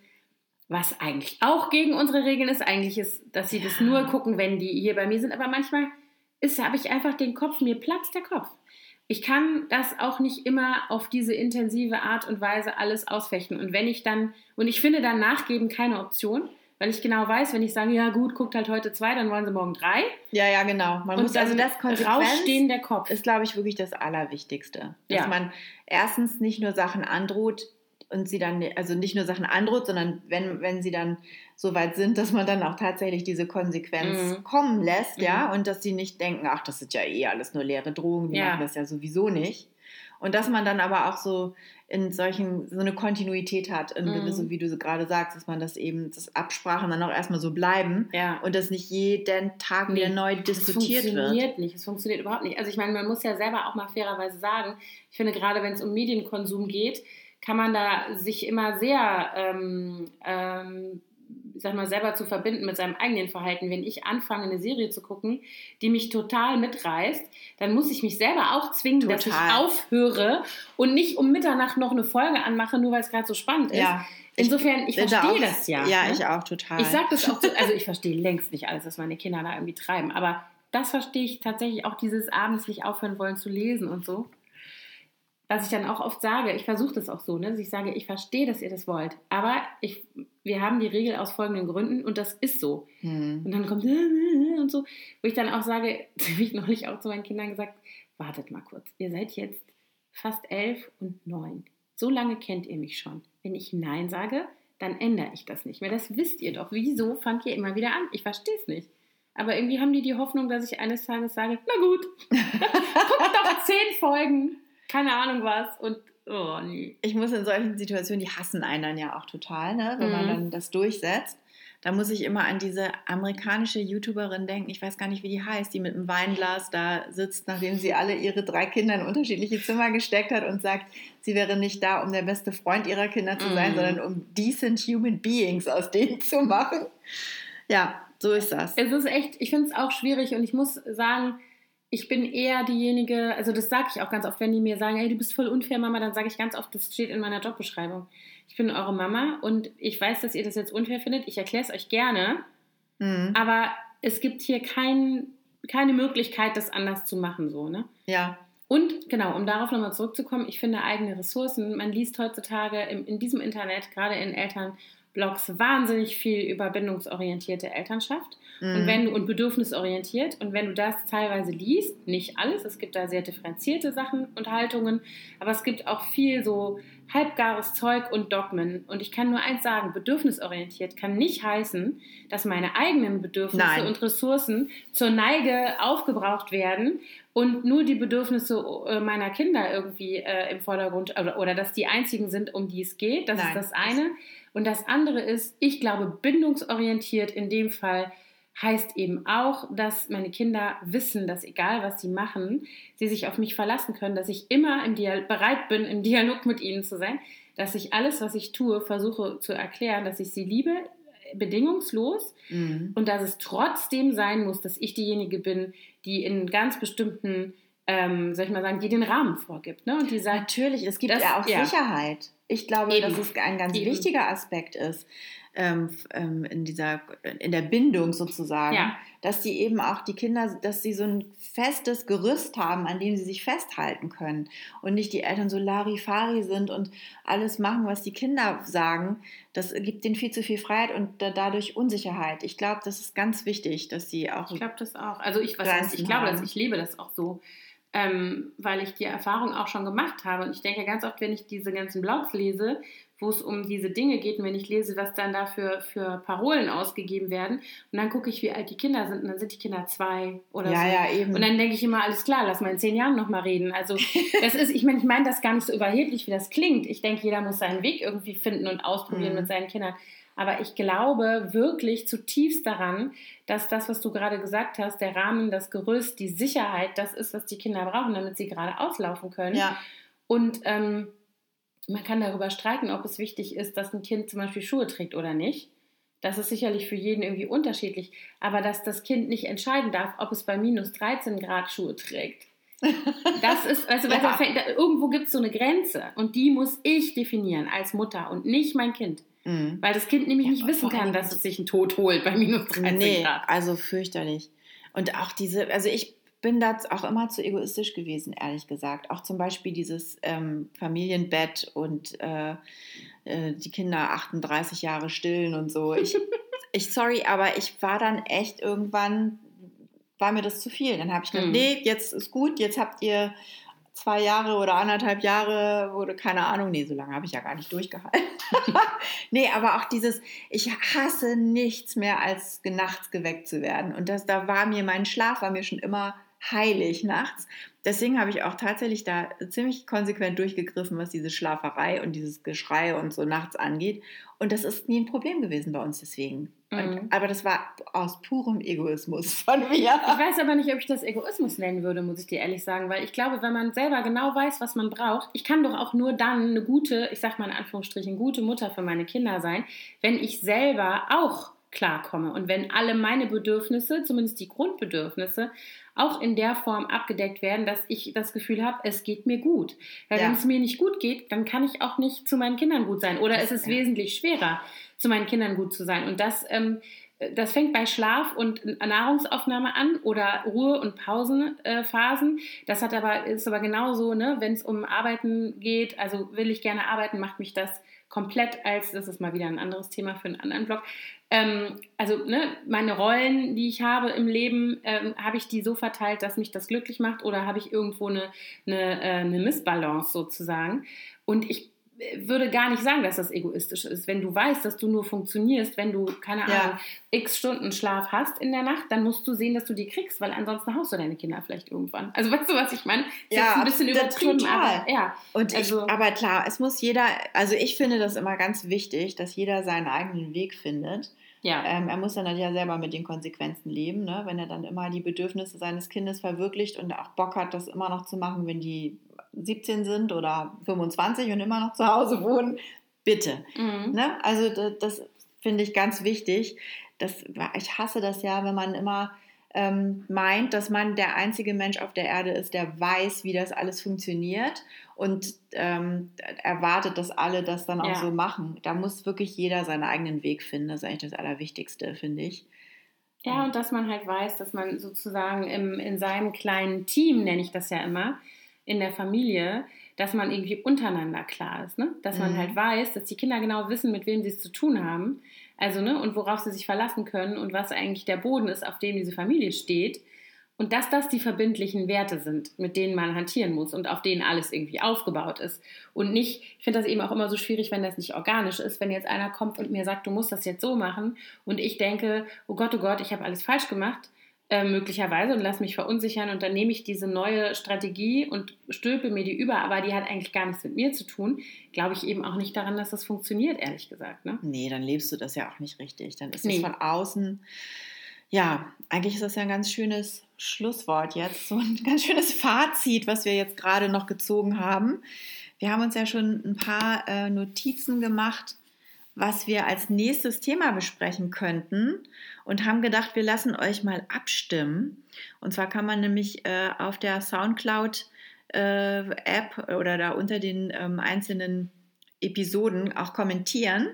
was eigentlich auch gegen unsere Regeln ist. Eigentlich ist, dass sie ja. das nur gucken, wenn die hier bei mir sind. Aber manchmal habe ich einfach den Kopf, mir platzt der Kopf ich kann das auch nicht immer auf diese intensive Art und Weise alles ausfechten. Und wenn ich dann, und ich finde dann nachgeben keine Option, weil ich genau weiß, wenn ich sage, ja gut, guckt halt heute zwei, dann wollen sie morgen drei. Ja, ja, genau. Man und muss also das Rausstehen der Kopf ist, glaube ich, wirklich das Allerwichtigste. Dass ja. man erstens nicht nur Sachen androht, und sie dann, also nicht nur Sachen androht, sondern wenn, wenn sie dann so weit sind, dass man dann auch tatsächlich diese Konsequenz mhm. kommen lässt, mhm. ja, und dass sie nicht denken, ach, das ist ja eh alles nur leere Drohungen, die ja. machen das ja sowieso nicht. Und dass man dann aber auch so in solchen, so eine Kontinuität hat, in mhm. gewisse, wie du gerade sagst, dass man das eben, das Absprachen dann auch erstmal so bleiben ja. und dass nicht jeden Tag nee, wieder neu diskutiert wird. Es funktioniert nicht, es funktioniert überhaupt nicht. Also ich meine, man muss ja selber auch mal fairerweise sagen, ich finde gerade, wenn es um Medienkonsum geht, kann man da sich immer sehr, ähm, ähm, sag mal, selber zu verbinden mit seinem eigenen Verhalten. Wenn ich anfange, eine Serie zu gucken, die mich total mitreißt, dann muss ich mich selber auch zwingen, total. dass ich aufhöre und nicht um Mitternacht noch eine Folge anmache, nur weil es gerade so spannend ist. Ja. Insofern, ich verstehe das ja. Ja, ne? ich auch total. Ich sage das auch, so, also ich verstehe längst nicht alles, was meine Kinder da irgendwie treiben, aber das verstehe ich tatsächlich auch dieses abends nicht aufhören wollen zu lesen und so was ich dann auch oft sage, ich versuche das auch so, ne, dass ich sage, ich verstehe, dass ihr das wollt, aber ich, wir haben die Regel aus folgenden Gründen und das ist so. Hm. Und dann kommt und so, wo ich dann auch sage, wie ich neulich auch zu meinen Kindern gesagt, wartet mal kurz, ihr seid jetzt fast elf und neun. So lange kennt ihr mich schon. Wenn ich Nein sage, dann ändere ich das nicht mehr. Das wisst ihr doch. Wieso fangt ihr immer wieder an? Ich verstehe es nicht. Aber irgendwie haben die die Hoffnung, dass ich eines Tages sage, na gut, guckt doch zehn Folgen keine Ahnung was und oh nee. Ich muss in solchen Situationen, die hassen einen dann ja auch total, ne? wenn mhm. man dann das durchsetzt. Da muss ich immer an diese amerikanische YouTuberin denken, ich weiß gar nicht, wie die heißt, die mit einem Weinglas da sitzt, nachdem sie alle ihre drei Kinder in unterschiedliche Zimmer gesteckt hat und sagt, sie wäre nicht da, um der beste Freund ihrer Kinder zu sein, mhm. sondern um decent human beings aus denen zu machen. Ja, so ist das. Es ist echt, ich finde es auch schwierig und ich muss sagen, ich bin eher diejenige, also das sage ich auch ganz oft, wenn die mir sagen, ey, du bist voll unfair, Mama, dann sage ich ganz oft, das steht in meiner Jobbeschreibung. Ich bin eure Mama und ich weiß, dass ihr das jetzt unfair findet. Ich erkläre es euch gerne, mhm. aber es gibt hier kein, keine Möglichkeit, das anders zu machen, so, ne? Ja. Und genau, um darauf nochmal zurückzukommen, ich finde eigene Ressourcen, man liest heutzutage im, in diesem Internet, gerade in Elternblogs, wahnsinnig viel über bindungsorientierte Elternschaft. Und wenn du und bedürfnisorientiert und wenn du das teilweise liest, nicht alles, es gibt da sehr differenzierte Sachen und Haltungen, aber es gibt auch viel so halbgares Zeug und Dogmen. Und ich kann nur eins sagen, bedürfnisorientiert kann nicht heißen, dass meine eigenen Bedürfnisse Nein. und Ressourcen zur Neige aufgebraucht werden und nur die Bedürfnisse äh, meiner Kinder irgendwie äh, im Vordergrund oder, oder dass die einzigen sind, um die es geht. Das Nein. ist das eine. Und das andere ist, ich glaube, bindungsorientiert in dem Fall heißt eben auch, dass meine Kinder wissen, dass egal was sie machen, sie sich auf mich verlassen können, dass ich immer im Dial bereit bin, im Dialog mit ihnen zu sein, dass ich alles, was ich tue, versuche zu erklären, dass ich sie liebe, bedingungslos mhm. und dass es trotzdem sein muss, dass ich diejenige bin, die in ganz bestimmten, ähm, soll ich mal sagen, die den Rahmen vorgibt. Ne? Und die sagt, Natürlich, es gibt das, ja auch ja. Sicherheit. Ich glaube, Eben. dass es ein ganz Eben. wichtiger Aspekt ist ähm, ähm, in dieser, in der Bindung sozusagen, ja. dass die eben auch die Kinder, dass sie so ein festes Gerüst haben, an dem sie sich festhalten können und nicht die Eltern so Larifari sind und alles machen, was die Kinder sagen. Das gibt denen viel zu viel Freiheit und dadurch Unsicherheit. Ich glaube, das ist ganz wichtig, dass sie auch. Ich glaube das auch. Also ich, was heißt, ich glaube, dass ich lebe das auch so. Ähm, weil ich die Erfahrung auch schon gemacht habe. Und ich denke ganz oft, wenn ich diese ganzen Blogs lese, wo es um diese Dinge geht. Und wenn ich lese, was dann da für, für Parolen ausgegeben werden, und dann gucke ich, wie alt die Kinder sind, und dann sind die Kinder zwei oder ja, so. Ja, eben. Und dann denke ich immer, alles klar, lass mal in zehn Jahren nochmal reden. Also das ist, ich meine, ich meine das gar nicht so überheblich, wie das klingt. Ich denke, jeder muss seinen Weg irgendwie finden und ausprobieren mhm. mit seinen Kindern. Aber ich glaube wirklich zutiefst daran, dass das, was du gerade gesagt hast, der Rahmen, das Gerüst, die Sicherheit, das ist, was die Kinder brauchen, damit sie gerade auslaufen können. Ja. Und ähm, man kann darüber streiten, ob es wichtig ist, dass ein Kind zum Beispiel Schuhe trägt oder nicht. Das ist sicherlich für jeden irgendwie unterschiedlich. Aber dass das Kind nicht entscheiden darf, ob es bei minus 13 Grad Schuhe trägt. Das ist, also ja. da fängt, da, irgendwo gibt es so eine Grenze und die muss ich definieren als Mutter und nicht mein Kind. Mhm. Weil das Kind nämlich ja, nicht wissen kann, dass es sich einen Tod holt bei minus 13 nee, Grad. Also fürchterlich. Und auch diese, also ich bin da auch immer zu egoistisch gewesen, ehrlich gesagt. Auch zum Beispiel dieses ähm, Familienbett und äh, äh, die Kinder 38 Jahre stillen und so. Ich, ich, sorry, aber ich war dann echt irgendwann, war mir das zu viel. Dann habe ich gedacht, mhm. nee, jetzt ist gut, jetzt habt ihr zwei Jahre oder anderthalb Jahre, wurde keine Ahnung, nee, so lange habe ich ja gar nicht durchgehalten. nee, aber auch dieses, ich hasse nichts mehr als nachts geweckt zu werden. Und das, da war mir, mein Schlaf war mir schon immer heilig nachts. Deswegen habe ich auch tatsächlich da ziemlich konsequent durchgegriffen, was diese Schlaferei und dieses Geschrei und so nachts angeht. Und das ist nie ein Problem gewesen bei uns deswegen. Mhm. Und, aber das war aus purem Egoismus von mir. Ich weiß aber nicht, ob ich das Egoismus nennen würde, muss ich dir ehrlich sagen, weil ich glaube, wenn man selber genau weiß, was man braucht, ich kann doch auch nur dann eine gute, ich sag mal in Anführungsstrichen, gute Mutter für meine Kinder sein, wenn ich selber auch klarkomme und wenn alle meine Bedürfnisse, zumindest die Grundbedürfnisse, auch in der Form abgedeckt werden, dass ich das Gefühl habe, es geht mir gut. Weil ja. wenn es mir nicht gut geht, dann kann ich auch nicht zu meinen Kindern gut sein. Oder es ist ja. wesentlich schwerer, zu meinen Kindern gut zu sein. Und das, ähm, das fängt bei Schlaf und Nahrungsaufnahme an oder Ruhe- und Pausenphasen. das hat aber, ist aber genauso, ne, wenn es um Arbeiten geht, also will ich gerne arbeiten, macht mich das komplett als, das ist mal wieder ein anderes Thema für einen anderen Blog, ähm, also ne, meine Rollen, die ich habe im Leben, ähm, habe ich die so verteilt, dass mich das glücklich macht oder habe ich irgendwo eine, eine, äh, eine Missbalance sozusagen? Und ich würde gar nicht sagen, dass das egoistisch ist. Wenn du weißt, dass du nur funktionierst, wenn du, keine Ahnung, ja. x Stunden Schlaf hast in der Nacht, dann musst du sehen, dass du die kriegst, weil ansonsten haust du deine Kinder vielleicht irgendwann. Also weißt du, was ich meine? Ist ja, ein bisschen übertrieben, aber ja. Und also, ich, aber klar, es muss jeder, also ich finde das immer ganz wichtig, dass jeder seinen eigenen Weg findet. Ja. Ähm, er muss dann ja selber mit den Konsequenzen leben, ne? wenn er dann immer die Bedürfnisse seines Kindes verwirklicht und auch Bock hat, das immer noch zu machen, wenn die 17 sind oder 25 und immer noch zu Hause wohnen. Bitte. Mhm. Ne? Also das, das finde ich ganz wichtig. Das, ich hasse das ja, wenn man immer ähm, meint, dass man der einzige Mensch auf der Erde ist, der weiß, wie das alles funktioniert und ähm, erwartet, dass alle das dann auch ja. so machen. Da muss wirklich jeder seinen eigenen Weg finden. Das ist eigentlich das Allerwichtigste, finde ich. Ja, und dass man halt weiß, dass man sozusagen im, in seinem kleinen Team, nenne ich das ja immer, in der Familie, dass man irgendwie untereinander klar ist. Ne? Dass man mhm. halt weiß, dass die Kinder genau wissen, mit wem sie es zu tun haben also, ne, und worauf sie sich verlassen können und was eigentlich der Boden ist, auf dem diese Familie steht. Und dass das die verbindlichen Werte sind, mit denen man hantieren muss und auf denen alles irgendwie aufgebaut ist. Und nicht, ich finde das eben auch immer so schwierig, wenn das nicht organisch ist, wenn jetzt einer kommt und mir sagt, du musst das jetzt so machen und ich denke, oh Gott, oh Gott, ich habe alles falsch gemacht äh, möglicherweise und lass mich verunsichern und dann nehme ich diese neue Strategie und stülpe mir die über, aber die hat eigentlich gar nichts mit mir zu tun, glaube ich eben auch nicht daran, dass das funktioniert, ehrlich gesagt. Ne? Nee, dann lebst du das ja auch nicht richtig. Dann ist es nee. von außen Ja, eigentlich ist das ja ein ganz schönes Schlusswort jetzt, so ein ganz schönes Fazit, was wir jetzt gerade noch gezogen haben. Wir haben uns ja schon ein paar äh, Notizen gemacht, was wir als nächstes Thema besprechen könnten und haben gedacht, wir lassen euch mal abstimmen. Und zwar kann man nämlich äh, auf der SoundCloud äh, App oder da unter den ähm, einzelnen Episoden auch kommentieren.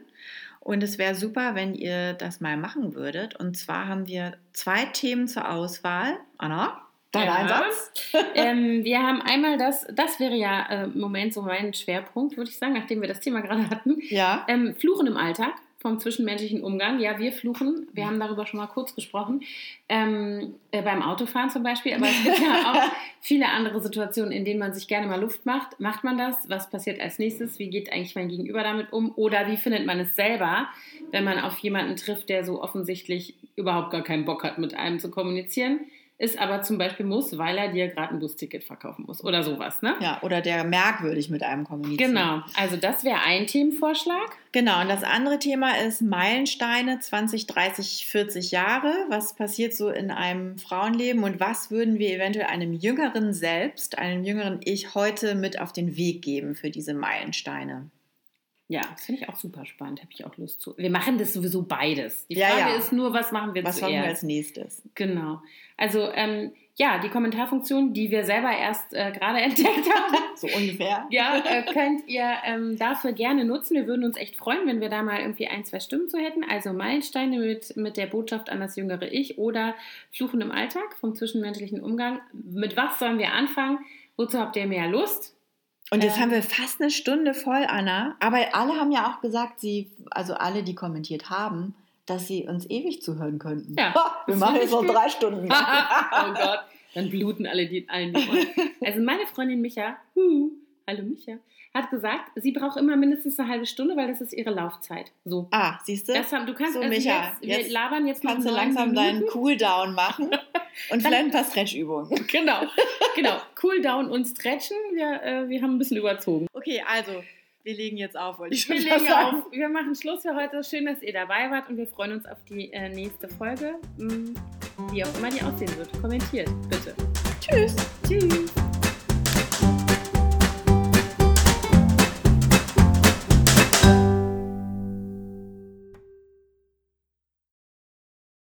Und es wäre super, wenn ihr das mal machen würdet. Und zwar haben wir zwei Themen zur Auswahl. Anna, dein ja. Einsatz? ähm, wir haben einmal das, das wäre ja äh, im Moment so mein Schwerpunkt, würde ich sagen, nachdem wir das Thema gerade hatten. Ja. Ähm, Fluchen im Alltag vom zwischenmenschlichen Umgang. Ja, wir fluchen. Wir haben darüber schon mal kurz gesprochen. Ähm, äh, beim Autofahren zum Beispiel. Aber es gibt ja auch viele andere Situationen, in denen man sich gerne mal Luft macht. Macht man das? Was passiert als nächstes? Wie geht eigentlich mein Gegenüber damit um? Oder wie findet man es selber, wenn man auf jemanden trifft, der so offensichtlich überhaupt gar keinen Bock hat, mit einem zu kommunizieren? Ist aber zum Beispiel muss, weil er dir gerade ein Busticket verkaufen muss oder sowas, ne? Ja, oder der merkwürdig mit einem kommuniziert. Genau, also das wäre ein Themenvorschlag. Genau, und das andere Thema ist Meilensteine 20, 30, 40 Jahre. Was passiert so in einem Frauenleben und was würden wir eventuell einem jüngeren Selbst, einem jüngeren Ich heute mit auf den Weg geben für diese Meilensteine? Ja, das finde ich auch super spannend. Habe ich auch Lust zu. Wir machen das sowieso beides. Die Frage ja, ja. ist nur, was machen wir was zuerst? Was machen wir als nächstes? Genau. Also, ähm, ja, die Kommentarfunktion, die wir selber erst äh, gerade entdeckt haben. so ungefähr. Ja, äh, könnt ihr ähm, dafür gerne nutzen. Wir würden uns echt freuen, wenn wir da mal irgendwie ein, zwei Stimmen zu hätten. Also Meilensteine mit, mit der Botschaft an das jüngere Ich oder Fluchen im Alltag vom zwischenmenschlichen Umgang. Mit was sollen wir anfangen? Wozu habt ihr mehr Lust? Und jetzt ähm, haben wir fast eine Stunde voll, Anna. Aber alle haben ja auch gesagt, sie, also alle, die kommentiert haben, dass sie uns ewig zuhören könnten. Ja, ha, wir machen jetzt noch drei Stunden. oh Gott, dann bluten alle die allen Ohren. Also meine Freundin Micha, uh, hallo Micha, hat gesagt, sie braucht immer mindestens eine halbe Stunde, weil das ist ihre Laufzeit. So. Ah, siehst du? Das haben, du kannst so, also Micha, jetzt, wir labern jetzt kannst du langsam Minuten. deinen Cooldown machen und vielleicht ein paar Stretchübungen. Genau, genau. Cooldown und Stretchen. Wir, äh, wir haben ein bisschen überzogen. Okay, also wir legen jetzt auf, wollte ich schon wir legen sagen. Auf. Wir machen Schluss für heute. Schön, dass ihr dabei wart und wir freuen uns auf die äh, nächste Folge. Hm, wie auch immer die aussehen wird. Kommentiert, bitte. Tschüss. Tschüss.